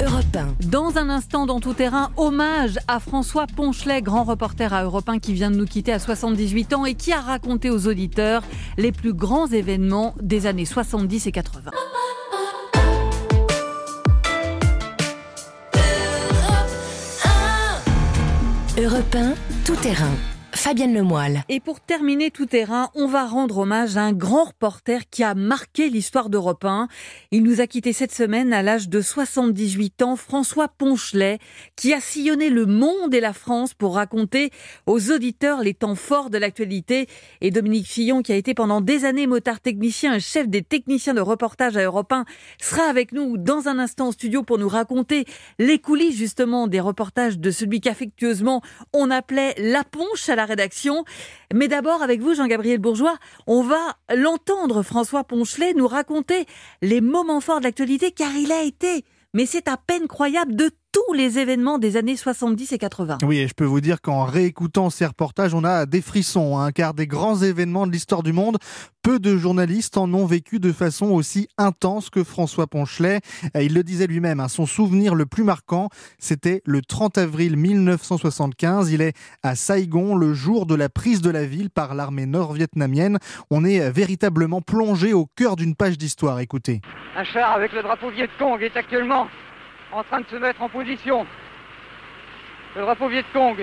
Speaker 1: Europe
Speaker 3: Dans un instant, dans tout terrain, hommage à François Ponchelet, grand reporter à Europe 1 qui vient de nous quitter à 78 ans et qui a raconté aux auditeurs les plus grands événements des années 70 et 80.
Speaker 1: Europe 1, tout terrain. Fabienne Lemoyle.
Speaker 3: Et pour terminer tout terrain, on va rendre hommage à un grand reporter qui a marqué l'histoire d'Europe 1. Il nous a quitté cette semaine à l'âge de 78 ans, François Ponchelet, qui a sillonné le monde et la France pour raconter aux auditeurs les temps forts de l'actualité. Et Dominique Fillon, qui a été pendant des années motard technicien et chef des techniciens de reportage à Europe 1, sera avec nous dans un instant au studio pour nous raconter les coulisses justement des reportages de celui qu'affectueusement on appelait la ponche à la rédaction. Mais d'abord, avec vous, Jean-Gabriel Bourgeois, on va l'entendre, François Ponchelet, nous raconter les moments forts de l'actualité, car il a été, mais c'est à peine croyable, de tous les événements des années 70 et 80.
Speaker 21: Oui, et je peux vous dire qu'en réécoutant ces reportages, on a des frissons, hein, car des grands événements de l'histoire du monde, peu de journalistes en ont vécu de façon aussi intense que François Ponchelet. Il le disait lui-même, hein, son souvenir le plus marquant, c'était le 30 avril 1975. Il est à Saigon, le jour de la prise de la ville par l'armée nord-vietnamienne. On est véritablement plongé au cœur d'une page d'histoire. Écoutez.
Speaker 22: Un char avec le drapeau Viet Cong est actuellement en train de se mettre en position. Le drapeau Viet Cong,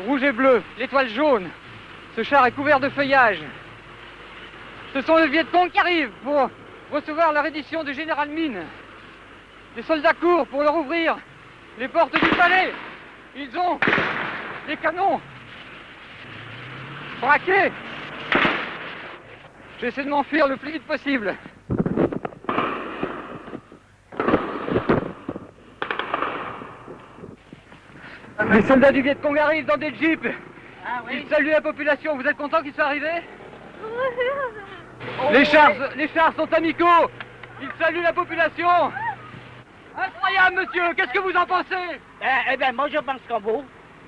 Speaker 22: rouge et bleu, l'étoile jaune. Ce char est couvert de feuillage. Ce sont les Viet Cong qui arrivent pour recevoir la reddition du général Mine. Les soldats courent pour leur ouvrir les portes du palais. Ils ont des canons braqués. J'essaie de m'enfuir le plus vite possible. Les soldats du Viet Cong arrivent dans des jeeps. Ah, Ils saluent la population. Vous êtes content qu'ils soient arrivés? Les, chars, les chars sont amicaux. Ils saluent la population. Incroyable, monsieur. Qu'est-ce que vous en pensez?
Speaker 23: Eh, eh bien, moi, je pense qu'en vous.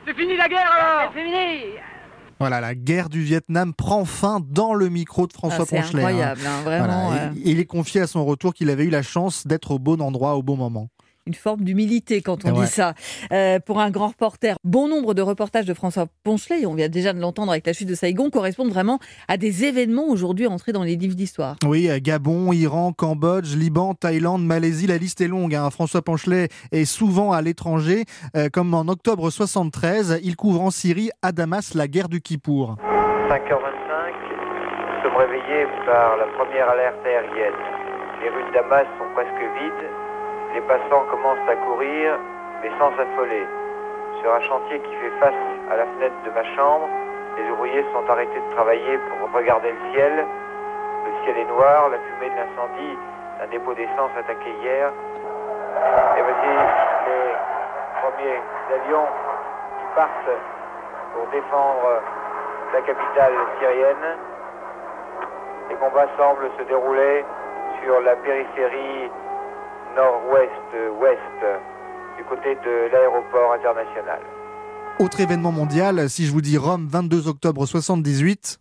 Speaker 22: C'est fini la guerre, alors?
Speaker 23: C'est fini
Speaker 21: voilà, la guerre du Vietnam prend fin dans le micro de François ah,
Speaker 3: C'est
Speaker 21: Ponchelet.
Speaker 3: Hein. incroyable, hein, vraiment.
Speaker 21: il est confié à son retour qu'il avait eu la chance d'être au bon endroit au bon moment
Speaker 3: une forme d'humilité quand on dit ça. Euh, pour un grand reporter, bon nombre de reportages de François Ponchelet, et on vient déjà de l'entendre avec la chute de Saigon, correspondent vraiment à des événements aujourd'hui entrés dans les livres d'histoire.
Speaker 21: Oui, Gabon, Iran, Cambodge, Liban, Thaïlande, Malaisie, la liste est longue. Hein. François Ponchelet est souvent à l'étranger, euh, comme en octobre 73, il couvre en Syrie, à Damas, la guerre du Kippour.
Speaker 24: 5h25, nous sommes réveillés par la première alerte aérienne. Les rues de Damas sont presque vides les passants commencent à courir, mais sans s'affoler. Sur un chantier qui fait face à la fenêtre de ma chambre, les ouvriers sont arrêtés de travailler pour regarder le ciel. Le ciel est noir, la fumée de l'incendie d'un dépôt d'essence attaqué hier. Et voici les premiers avions qui partent pour défendre la capitale syrienne. Les combats semblent se dérouler sur la périphérie nord-ouest-ouest du côté de l'aéroport international.
Speaker 21: Autre événement mondial, si je vous dis Rome, 22 octobre 78,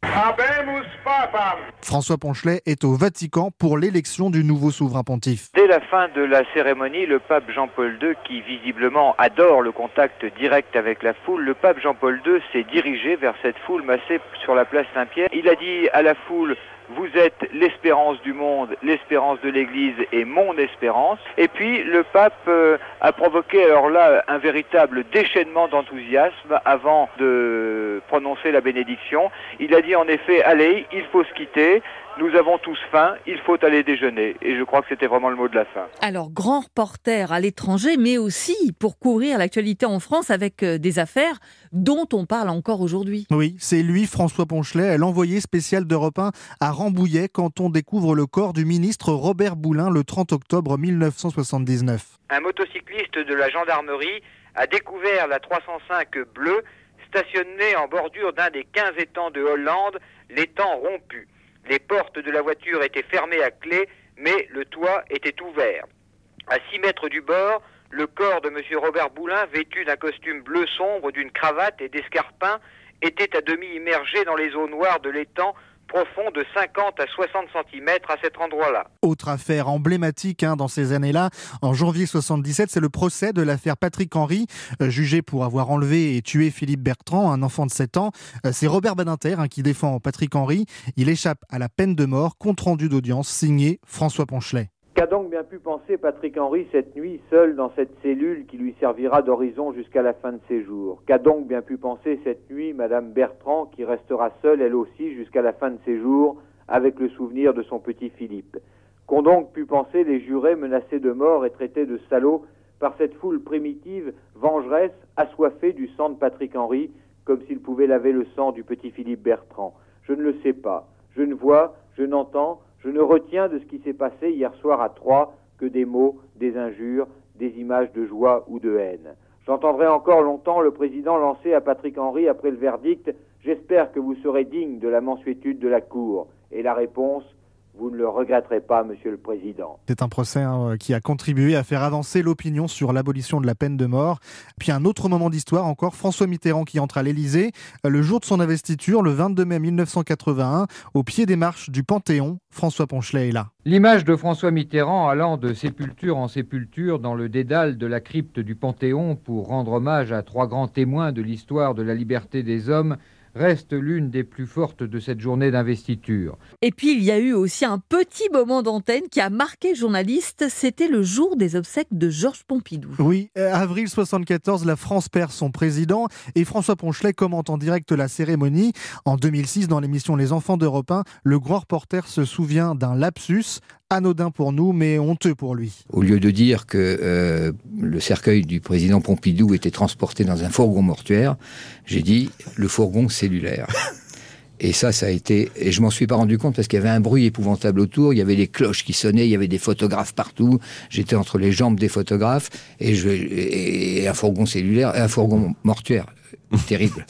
Speaker 21: François Ponchelet est au Vatican pour l'élection du nouveau souverain pontife.
Speaker 24: Dès la fin de la cérémonie, le pape Jean-Paul II, qui visiblement adore le contact direct avec la foule, le pape Jean-Paul II s'est dirigé vers cette foule massée sur la place Saint-Pierre. Il a dit à la foule vous êtes l'espérance du monde, l'espérance de l'Église et mon espérance. Et puis le pape euh, a provoqué alors là un véritable déchaînement d'enthousiasme avant de prononcer la bénédiction. Il a dit en effet, allez, il faut se quitter. Nous avons tous faim, il faut aller déjeuner. Et je crois que c'était vraiment le mot de la fin.
Speaker 3: Alors, grand reporter à l'étranger, mais aussi pour couvrir l'actualité en France avec euh, des affaires dont on parle encore aujourd'hui.
Speaker 21: Oui, c'est lui, François Ponchelet, l'envoyé spécial d'Europe 1 à Rambouillet quand on découvre le corps du ministre Robert Boulin le 30 octobre 1979.
Speaker 24: Un motocycliste de la gendarmerie a découvert la 305 bleue stationnée en bordure d'un des 15 étangs de Hollande, l'étang rompu. Les portes de la voiture étaient fermées à clé, mais le toit était ouvert. À 6 mètres du bord, le corps de M. Robert Boulin, vêtu d'un costume bleu sombre, d'une cravate et d'escarpins, était à demi immergé dans les eaux noires de l'étang profond de 50 à 60 cm à cet endroit-là.
Speaker 21: Autre affaire emblématique hein, dans ces années-là, en janvier 77, c'est le procès de l'affaire Patrick Henry, euh, jugé pour avoir enlevé et tué Philippe Bertrand, un enfant de 7 ans. Euh, c'est Robert Badinter hein, qui défend Patrick Henry. Il échappe à la peine de mort, compte rendu d'audience signé François Ponchelet.
Speaker 24: Qu'a donc bien pu penser Patrick Henry cette nuit, seul dans cette cellule qui lui servira d'horizon jusqu'à la fin de ses jours? Qu'a donc bien pu penser cette nuit Madame Bertrand, qui restera seule elle aussi jusqu'à la fin de ses jours, avec le souvenir de son petit Philippe? Qu'ont donc pu penser les jurés menacés de mort et traités de salauds par cette foule primitive, vengeresse, assoiffée du sang de Patrick Henry, comme s'il pouvait laver le sang du petit Philippe Bertrand? Je ne le sais pas. Je ne vois, je n'entends, je ne retiens de ce qui s'est passé hier soir à Troyes que des mots, des injures, des images de joie ou de haine. J'entendrai encore longtemps le président lancer à Patrick Henry après le verdict J'espère que vous serez digne de la mansuétude de la Cour. Et la réponse vous ne le regretterez pas, Monsieur le Président.
Speaker 21: C'est un procès hein, qui a contribué à faire avancer l'opinion sur l'abolition de la peine de mort. Puis un autre moment d'histoire encore, François Mitterrand qui entre à l'Élysée le jour de son investiture, le 22 mai 1981, au pied des marches du Panthéon. François Ponchelet est là.
Speaker 25: L'image de François Mitterrand allant de sépulture en sépulture dans le dédale de la crypte du Panthéon pour rendre hommage à trois grands témoins de l'histoire de la liberté des hommes reste l'une des plus fortes de cette journée d'investiture.
Speaker 3: Et puis il y a eu aussi un petit moment d'antenne qui a marqué le journaliste, c'était le jour des obsèques de Georges Pompidou.
Speaker 21: Oui, euh, avril 74, la France perd son président et François Ponchelet commente en direct la cérémonie. En 2006, dans l'émission Les Enfants d'Europe 1, le grand reporter se souvient d'un lapsus anodin pour nous, mais honteux pour lui.
Speaker 26: Au lieu de dire que euh, le cercueil du président Pompidou était transporté dans un fourgon mortuaire, j'ai dit le fourgon cellulaire. Et ça, ça a été. Et je m'en suis pas rendu compte parce qu'il y avait un bruit épouvantable autour. Il y avait des cloches qui sonnaient. Il y avait des photographes partout. J'étais entre les jambes des photographes et, je, et un fourgon cellulaire, un fourgon mortuaire terrible.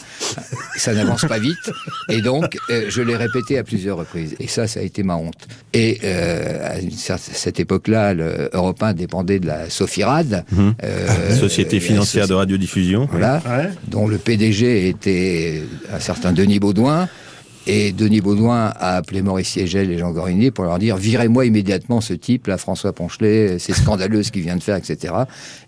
Speaker 26: Ça n'avance pas vite. Et donc, euh, je l'ai répété à plusieurs reprises. Et ça, ça a été ma honte. Et euh, à cette époque-là, l'Europe 1 dépendait de la Sofirad.
Speaker 27: Mmh. Euh, Société financière de radiodiffusion.
Speaker 26: Voilà. Dont le PDG était un certain Denis Baudouin. Et Denis Baudouin a appelé Maurice Siegel et Jean Gorinier pour leur dire virez-moi immédiatement ce type, là, François Ponchelet, c'est scandaleux ce qu'il vient de faire, etc.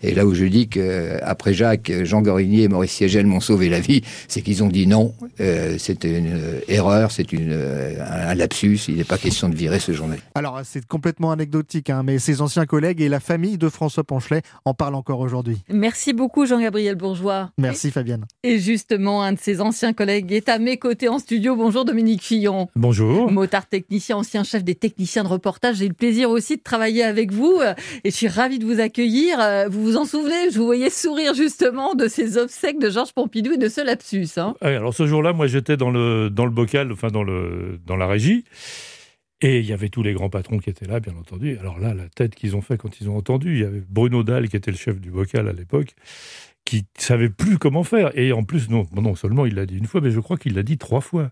Speaker 26: Et là où je dis que après Jacques, Jean Gorinier et Maurice Siegel m'ont sauvé la vie, c'est qu'ils ont dit non, euh, c'était une euh, erreur, c'est une euh, un lapsus, il n'est pas question de virer ce journaliste.
Speaker 21: Alors c'est complètement anecdotique, hein, mais ses anciens collègues et la famille de François Ponchelet en parlent encore aujourd'hui.
Speaker 3: Merci beaucoup Jean-Gabriel Bourgeois.
Speaker 21: Merci Fabienne.
Speaker 3: Et justement, un de ses anciens collègues est à mes côtés en studio. Bonjour Dominique Fillon.
Speaker 27: Bonjour.
Speaker 3: Motard technicien, ancien chef des techniciens de reportage. J'ai le plaisir aussi de travailler avec vous et je suis ravie de vous accueillir. Vous vous en souvenez Je vous voyais sourire justement de ces obsèques de Georges Pompidou et de ce lapsus. Hein
Speaker 27: alors ce jour-là, moi j'étais dans le, dans le bocal, enfin dans, le, dans la régie.
Speaker 28: Et il y avait tous les grands patrons qui étaient là, bien entendu. Alors là, la tête qu'ils ont fait quand ils ont entendu, il y avait Bruno Dalle, qui était le chef du bocal à l'époque, qui savait plus comment faire. Et en plus, non, non seulement il l'a dit une fois, mais je crois qu'il l'a dit trois fois.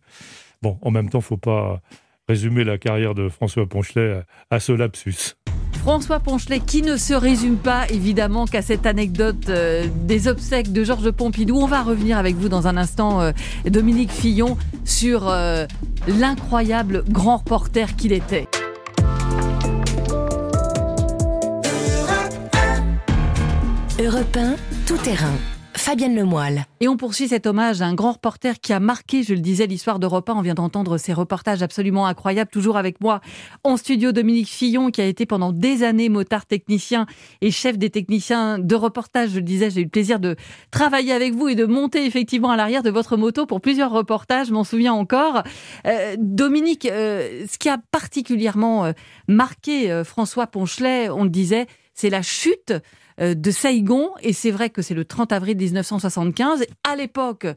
Speaker 28: Bon, en même temps, faut pas résumer la carrière de François Ponchelet à, ce lapsus.
Speaker 3: François Ponchelet, qui ne se résume pas évidemment qu'à cette anecdote euh, des obsèques de Georges Pompidou. On va revenir avec vous dans un instant, euh, Dominique Fillon, sur euh, l'incroyable grand reporter qu'il était.
Speaker 1: Europe 1, tout terrain. Fabienne Lemoyle.
Speaker 3: Et on poursuit cet hommage à un grand reporter qui a marqué, je le disais, l'histoire d'Europe 1. On vient d'entendre ces reportages absolument incroyables. Toujours avec moi en studio, Dominique Fillon, qui a été pendant des années motard technicien et chef des techniciens de reportage. Je le disais, j'ai eu le plaisir de travailler avec vous et de monter effectivement à l'arrière de votre moto pour plusieurs reportages. Je m'en souviens encore. Euh, Dominique, euh, ce qui a particulièrement euh, marqué François Ponchelet, on le disait, c'est la chute de Saigon. Et c'est vrai que c'est le 30 avril 1975. À l'époque,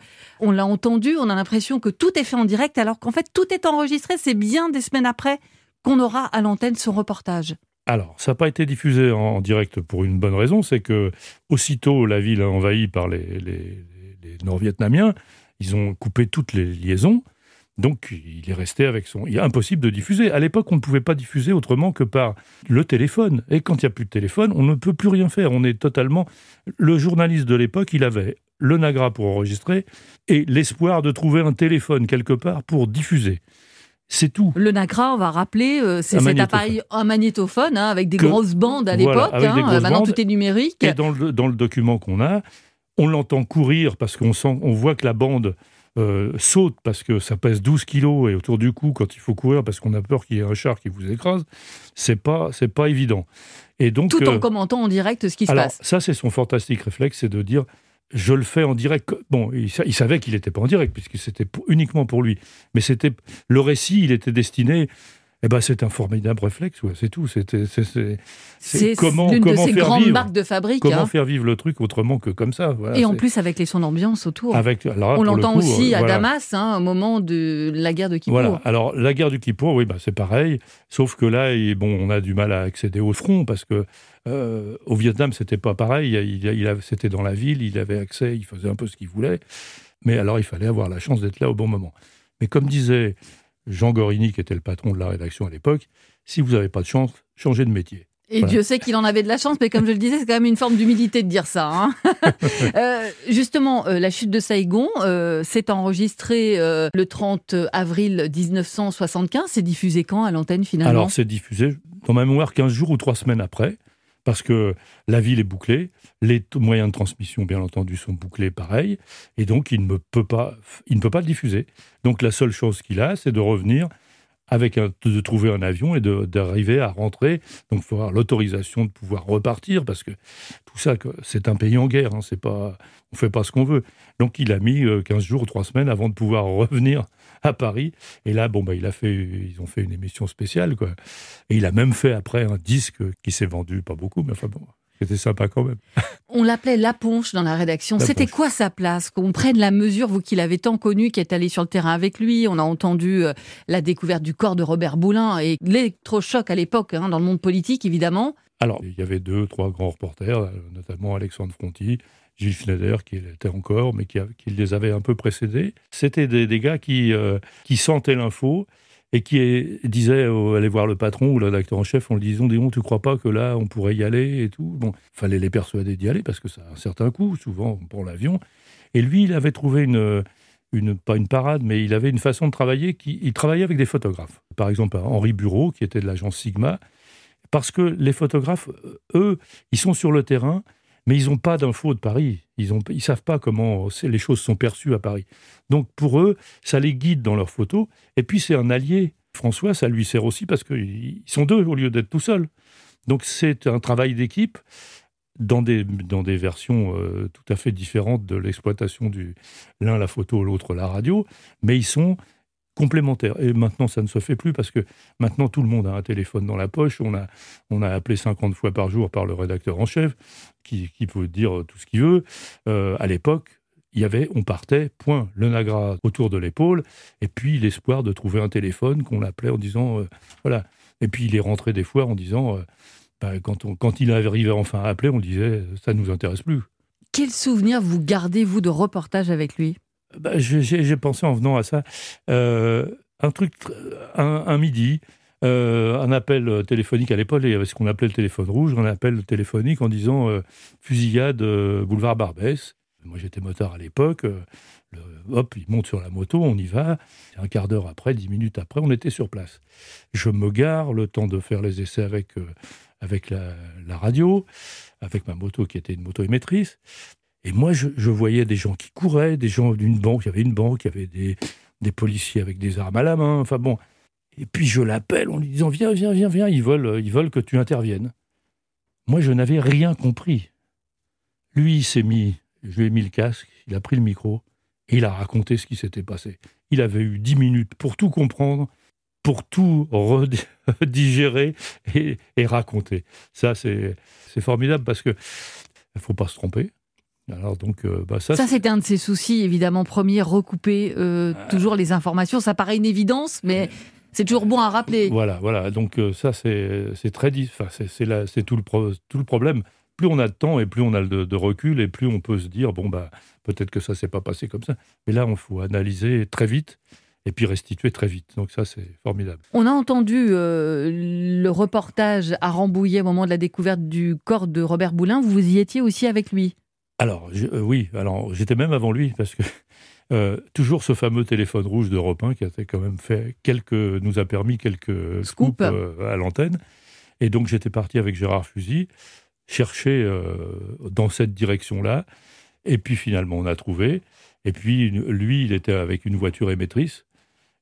Speaker 3: on l'a entendu, on a l'impression que tout est fait en direct, alors qu'en fait, tout est enregistré. C'est bien des semaines après qu'on aura à l'antenne son reportage.
Speaker 28: Alors, ça n'a pas été diffusé en direct pour une bonne raison, c'est que aussitôt la ville envahie par les Nord-Vietnamiens, ils ont coupé toutes les liaisons. Donc, il est resté avec son. Il est impossible de diffuser. À l'époque, on ne pouvait pas diffuser autrement que par le téléphone. Et quand il n'y a plus de téléphone, on ne peut plus rien faire. On est totalement. Le journaliste de l'époque, il avait le Nagra pour enregistrer et l'espoir de trouver un téléphone quelque part pour diffuser. C'est tout.
Speaker 3: Le Nagra, on va rappeler, euh, c'est cet appareil, un magnétophone, hein, avec des grosses bandes à l'époque. Hein, maintenant, tout est numérique.
Speaker 28: Et dans le, dans le document qu'on a, on l'entend courir parce qu'on sent, on voit que la bande euh, saute parce que ça pèse 12 kilos et autour du cou quand il faut courir parce qu'on a peur qu'il y ait un char qui vous écrase, c'est pas c'est pas évident.
Speaker 3: Et donc tout en euh, commentant en direct ce qui
Speaker 28: se
Speaker 3: passe.
Speaker 28: Ça c'est son fantastique réflexe, c'est de dire je le fais en direct. Bon, il, savait qu'il n'était pas en direct puisque c'était uniquement pour lui, mais c'était le récit, il était destiné eh ben, c'est un formidable réflexe, c'est tout. C'est
Speaker 3: comment, de ces faire grandes marques de fabrique.
Speaker 28: Comment
Speaker 3: hein.
Speaker 28: faire vivre le truc autrement que comme ça.
Speaker 3: Et en plus avec les sons d'ambiance autour.
Speaker 28: Avec,
Speaker 3: On l'entend aussi à Damas, hein, au moment de la guerre de Kippour.
Speaker 28: Voilà. Alors la guerre du Kippour, oui, bah, c'est pareil. Sauf que là, bon, on a du mal à accéder au front parce que euh, au Vietnam, c'était pas pareil. Il, il, c'était dans la ville, il avait accès, il faisait un peu ce qu'il voulait. Mais alors, il fallait avoir la chance d'être là au bon moment. Mais comme disait Jean Gorini, qui était le patron de la rédaction à l'époque, si vous n'avez pas de chance, changez de métier.
Speaker 3: Et Dieu sait qu'il en avait de la chance, mais comme je le disais, c'est quand même une forme d'humilité de dire ça. Hein. euh, justement, euh, la chute de Saigon euh, s'est enregistrée le 30 avril 1975. C'est diffusé quand à l'antenne finalement?
Speaker 28: Alors, c'est diffusé, dans ma mémoire, 15 jours ou 3 semaines après parce que la ville est bouclée, les moyens de transmission, bien entendu, sont bouclés pareil, et donc il ne peut pas, il ne peut pas le diffuser. Donc la seule chose qu'il a, c'est de revenir avec un, de trouver un avion et d'arriver à rentrer. Donc, il faut avoir l'autorisation de pouvoir repartir parce que tout ça, c'est un pays en guerre. Hein, c'est pas, on fait pas ce qu'on veut. Donc, il a mis 15 euh, jours ou 3 semaines avant de pouvoir revenir à Paris. Et là, bon, bah, il a fait, ils ont fait une émission spéciale, quoi. Et il a même fait après un disque qui s'est vendu, pas beaucoup, mais enfin bon, c'était sympa quand même.
Speaker 3: On l'appelait La Ponche dans la rédaction. C'était quoi sa place? Qu'on prenne la mesure, vous qui l'avez tant connu, qui est allé sur le terrain avec lui. On a entendu euh, la découverte du corps de Robert Boulin et l'électrochoc à l'époque, hein, dans le monde politique évidemment.
Speaker 28: Alors, il y avait deux, trois grands reporters, euh, notamment Alexandre Fronti, Gilles Schneider, qui était encore, mais qui, les avait un peu précédés. C'était des, gars qui, euh, qui sentaient l'info et qui disait aller voir le patron ou le rédacteur en chef en lui disant dis tu crois pas que là on pourrait y aller et tout? Bon fallait les persuader d'y aller parce que ça a un certain coût souvent pour l'avion et lui il avait trouvé une une, pas une parade, mais il avait une façon de travailler qui, il travaillait avec des photographes. Par exemple, Henri Bureau, qui était de l'agence Sigma, parce que les photographes, eux, ils sont sur le terrain, mais ils n'ont pas d'infos de Paris. Ils ne savent pas comment les choses sont perçues à Paris. Donc pour eux, ça les guide dans leurs photos. Et puis c'est un allié. François, ça lui sert aussi parce qu'ils sont deux au lieu d'être tout seuls. Donc c'est un travail d'équipe dans des, dans des versions euh, tout à fait différentes de l'exploitation du l'un la photo, l'autre la radio, mais ils sont complémentaires. Et maintenant, ça ne se fait plus parce que maintenant, tout le monde a un téléphone dans la poche. On a, on a appelé 50 fois par jour par le rédacteur en chef, qui, qui peut dire tout ce qu'il veut. Euh, à l'époque, il y avait, on partait, point, le Nagra autour de l'épaule, et puis l'espoir de trouver un téléphone qu'on l'appelait en disant, euh, voilà. Et puis il est rentré des fois en disant, euh, bah, quand, on, quand il arrivait enfin à appeler, on disait, ça ne nous intéresse plus.
Speaker 3: Quel souvenir vous gardez, vous, de reportage avec lui?
Speaker 28: Bah, J'ai pensé en venant à ça, euh, un truc, un, midi, un appel téléphonique à l'époque, il y avait ce qu'on appelait le téléphone rouge, un appel téléphonique en disant fusillade boulevard Barbès. Moi, j'étais motard à l'époque. Euh, hop, il monte sur la moto, on y va. Un quart d'heure après, dix minutes après, on était sur place. Je me gare, le temps de faire les essais avec, euh, avec la, radio, avec ma moto qui était une moto émettrice. Et moi, je, voyais des gens qui couraient, des gens d'une banque. Il y avait une banque, il y avait des, policiers avec des armes à la main. Enfin bon. Et puis je l'appelle en lui disant Viens, viens, viens, viens, ils veulent, ils veulent que tu interviennes. Moi, je n'avais rien compris. Lui, il s'est mis je lui ai mis le casque, il a pris le micro et il a raconté ce qui s'était passé. Il avait eu dix minutes pour tout comprendre, pour tout digérer et, raconter. Ça, c'est formidable parce que il faut pas se tromper. Alors donc, euh, bah, ça,
Speaker 3: ça c'était un de ses soucis, évidemment, premier, recouper euh, ah. toujours les informations. Ça paraît une évidence, mais c'est toujours bon à rappeler.
Speaker 28: Voilà, voilà. Donc euh, ça, c'est très, enfin, c'est tout le tout le problème plus on a de temps et plus on a de, recul et plus on peut se dire bon bah peut-être que ça s'est pas passé comme ça. Mais là, on faut analyser très vite et puis restituer très vite. Donc ça, c'est formidable.
Speaker 3: On a entendu euh, le reportage à Rambouillet au moment de la découverte du corps de Robert Boulin. Vous y étiez aussi avec lui?
Speaker 28: Alors euh, oui, alors j'étais même avant lui parce que euh, toujours ce fameux téléphone rouge d'Europe 1 qui a quand même fait quelques, nous a permis quelques scoops à l'antenne. Et donc j'étais parti avec Gérard Fusy chercher euh, dans cette direction-là. Et puis finalement, on a trouvé. Et puis lui, il était avec une voiture émettrice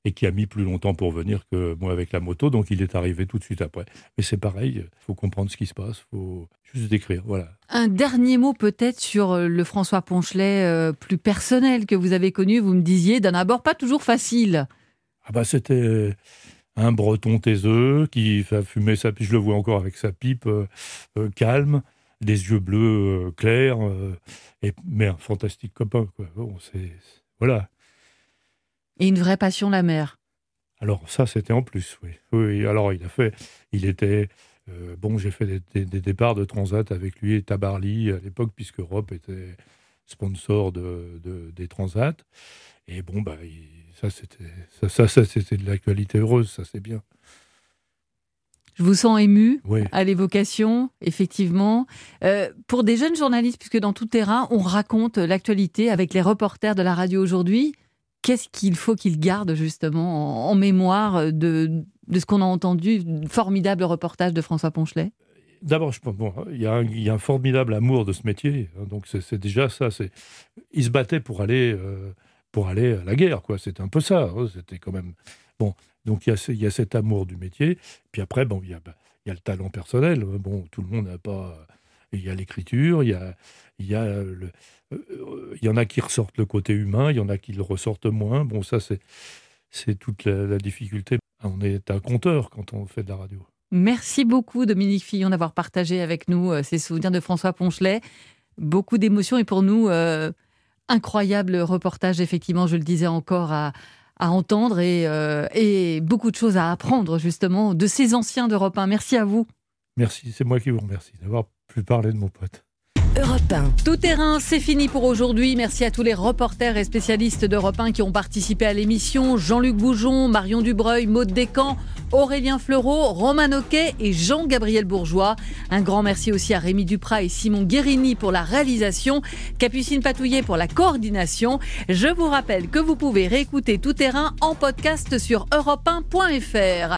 Speaker 28: et qui a mis plus longtemps pour venir que moi avec la moto, donc il est arrivé tout de suite après. Mais c'est pareil, il faut comprendre ce qui se passe, il faut juste décrire, voilà.
Speaker 3: Un dernier mot peut-être sur euh, le François Ponchelet euh, plus personnel que vous avez connu, vous me disiez, d'un abord pas toujours facile.
Speaker 28: Ah bah c'était un breton taiseux qui fumer sa pipe, je le vois encore avec sa pipe euh, euh, calme, des yeux bleus clairs, et, mais un fantastique copain. Quoi. voilà.
Speaker 3: Et une vraie passion, la mer.
Speaker 28: Alors ça, c'était en plus, oui. oui. Alors il a fait, il était, bon, j'ai fait des, départs de transat avec lui et Tabarly à l'époque, puisque Europe était sponsor de, des transats. Et bon, bah, ça, c'était ça, ça, c'était de l'actualité heureuse, ça, c'est bien.
Speaker 3: Je vous sens ému à l'évocation, effectivement. Euh, pour des jeunes journalistes, puisque dans tout terrain, on raconte l'actualité avec les reporters de la radio aujourd'hui, qu'est-ce qu'il faut qu'ils gardent justement en, mémoire de, ce qu'on a entendu, formidable reportage de François Ponchelet?
Speaker 28: D'abord, bon, il y, a un formidable amour de ce métier, hein, donc c'est déjà ça. Il se battait pour aller euh, pour aller à la guerre, quoi. C'était un peu ça. Hein, c'était quand même bon. Donc il y, a, il y, a, cet amour du métier. Puis après, bon, il y a, bah, il y a le talent personnel. Hein. Bon, tout le monde n'a pas. Il y a l'écriture, il y a, il y a le, euh, il y en a qui ressortent le côté humain, il y en a qui le ressortent moins. Bon, ça c'est c'est toute la, difficulté. On est un compteur quand on fait de la radio.
Speaker 3: Merci beaucoup Dominique Fillon d'avoir partagé avec nous euh, ces souvenirs de François Ponchelet. Beaucoup d'émotions et pour nous, euh, incroyable reportage, effectivement, je le disais encore, à, entendre euh, et, beaucoup de choses à apprendre, justement, de ces anciens d'Europe 1. Merci à vous.
Speaker 28: Merci, c'est moi qui vous remercie d'avoir pu parler de mon pote.
Speaker 1: Europe 1.
Speaker 3: Tout terrain, c'est fini pour aujourd'hui. Merci à tous les reporters et spécialistes d'Europe 1 qui ont participé à l'émission. Jean-Luc Boujon, Marion Dubreuil, Maude Descamps, Aurélien Fleureau, Roman Oquet et Jean-Gabriel Bourgeois. Un grand merci aussi à Rémi Duprat et Simon Guérini pour la réalisation, Capucine Patouillet pour la coordination. Je vous rappelle que vous pouvez réécouter Tout terrain en podcast sur europe1.fr.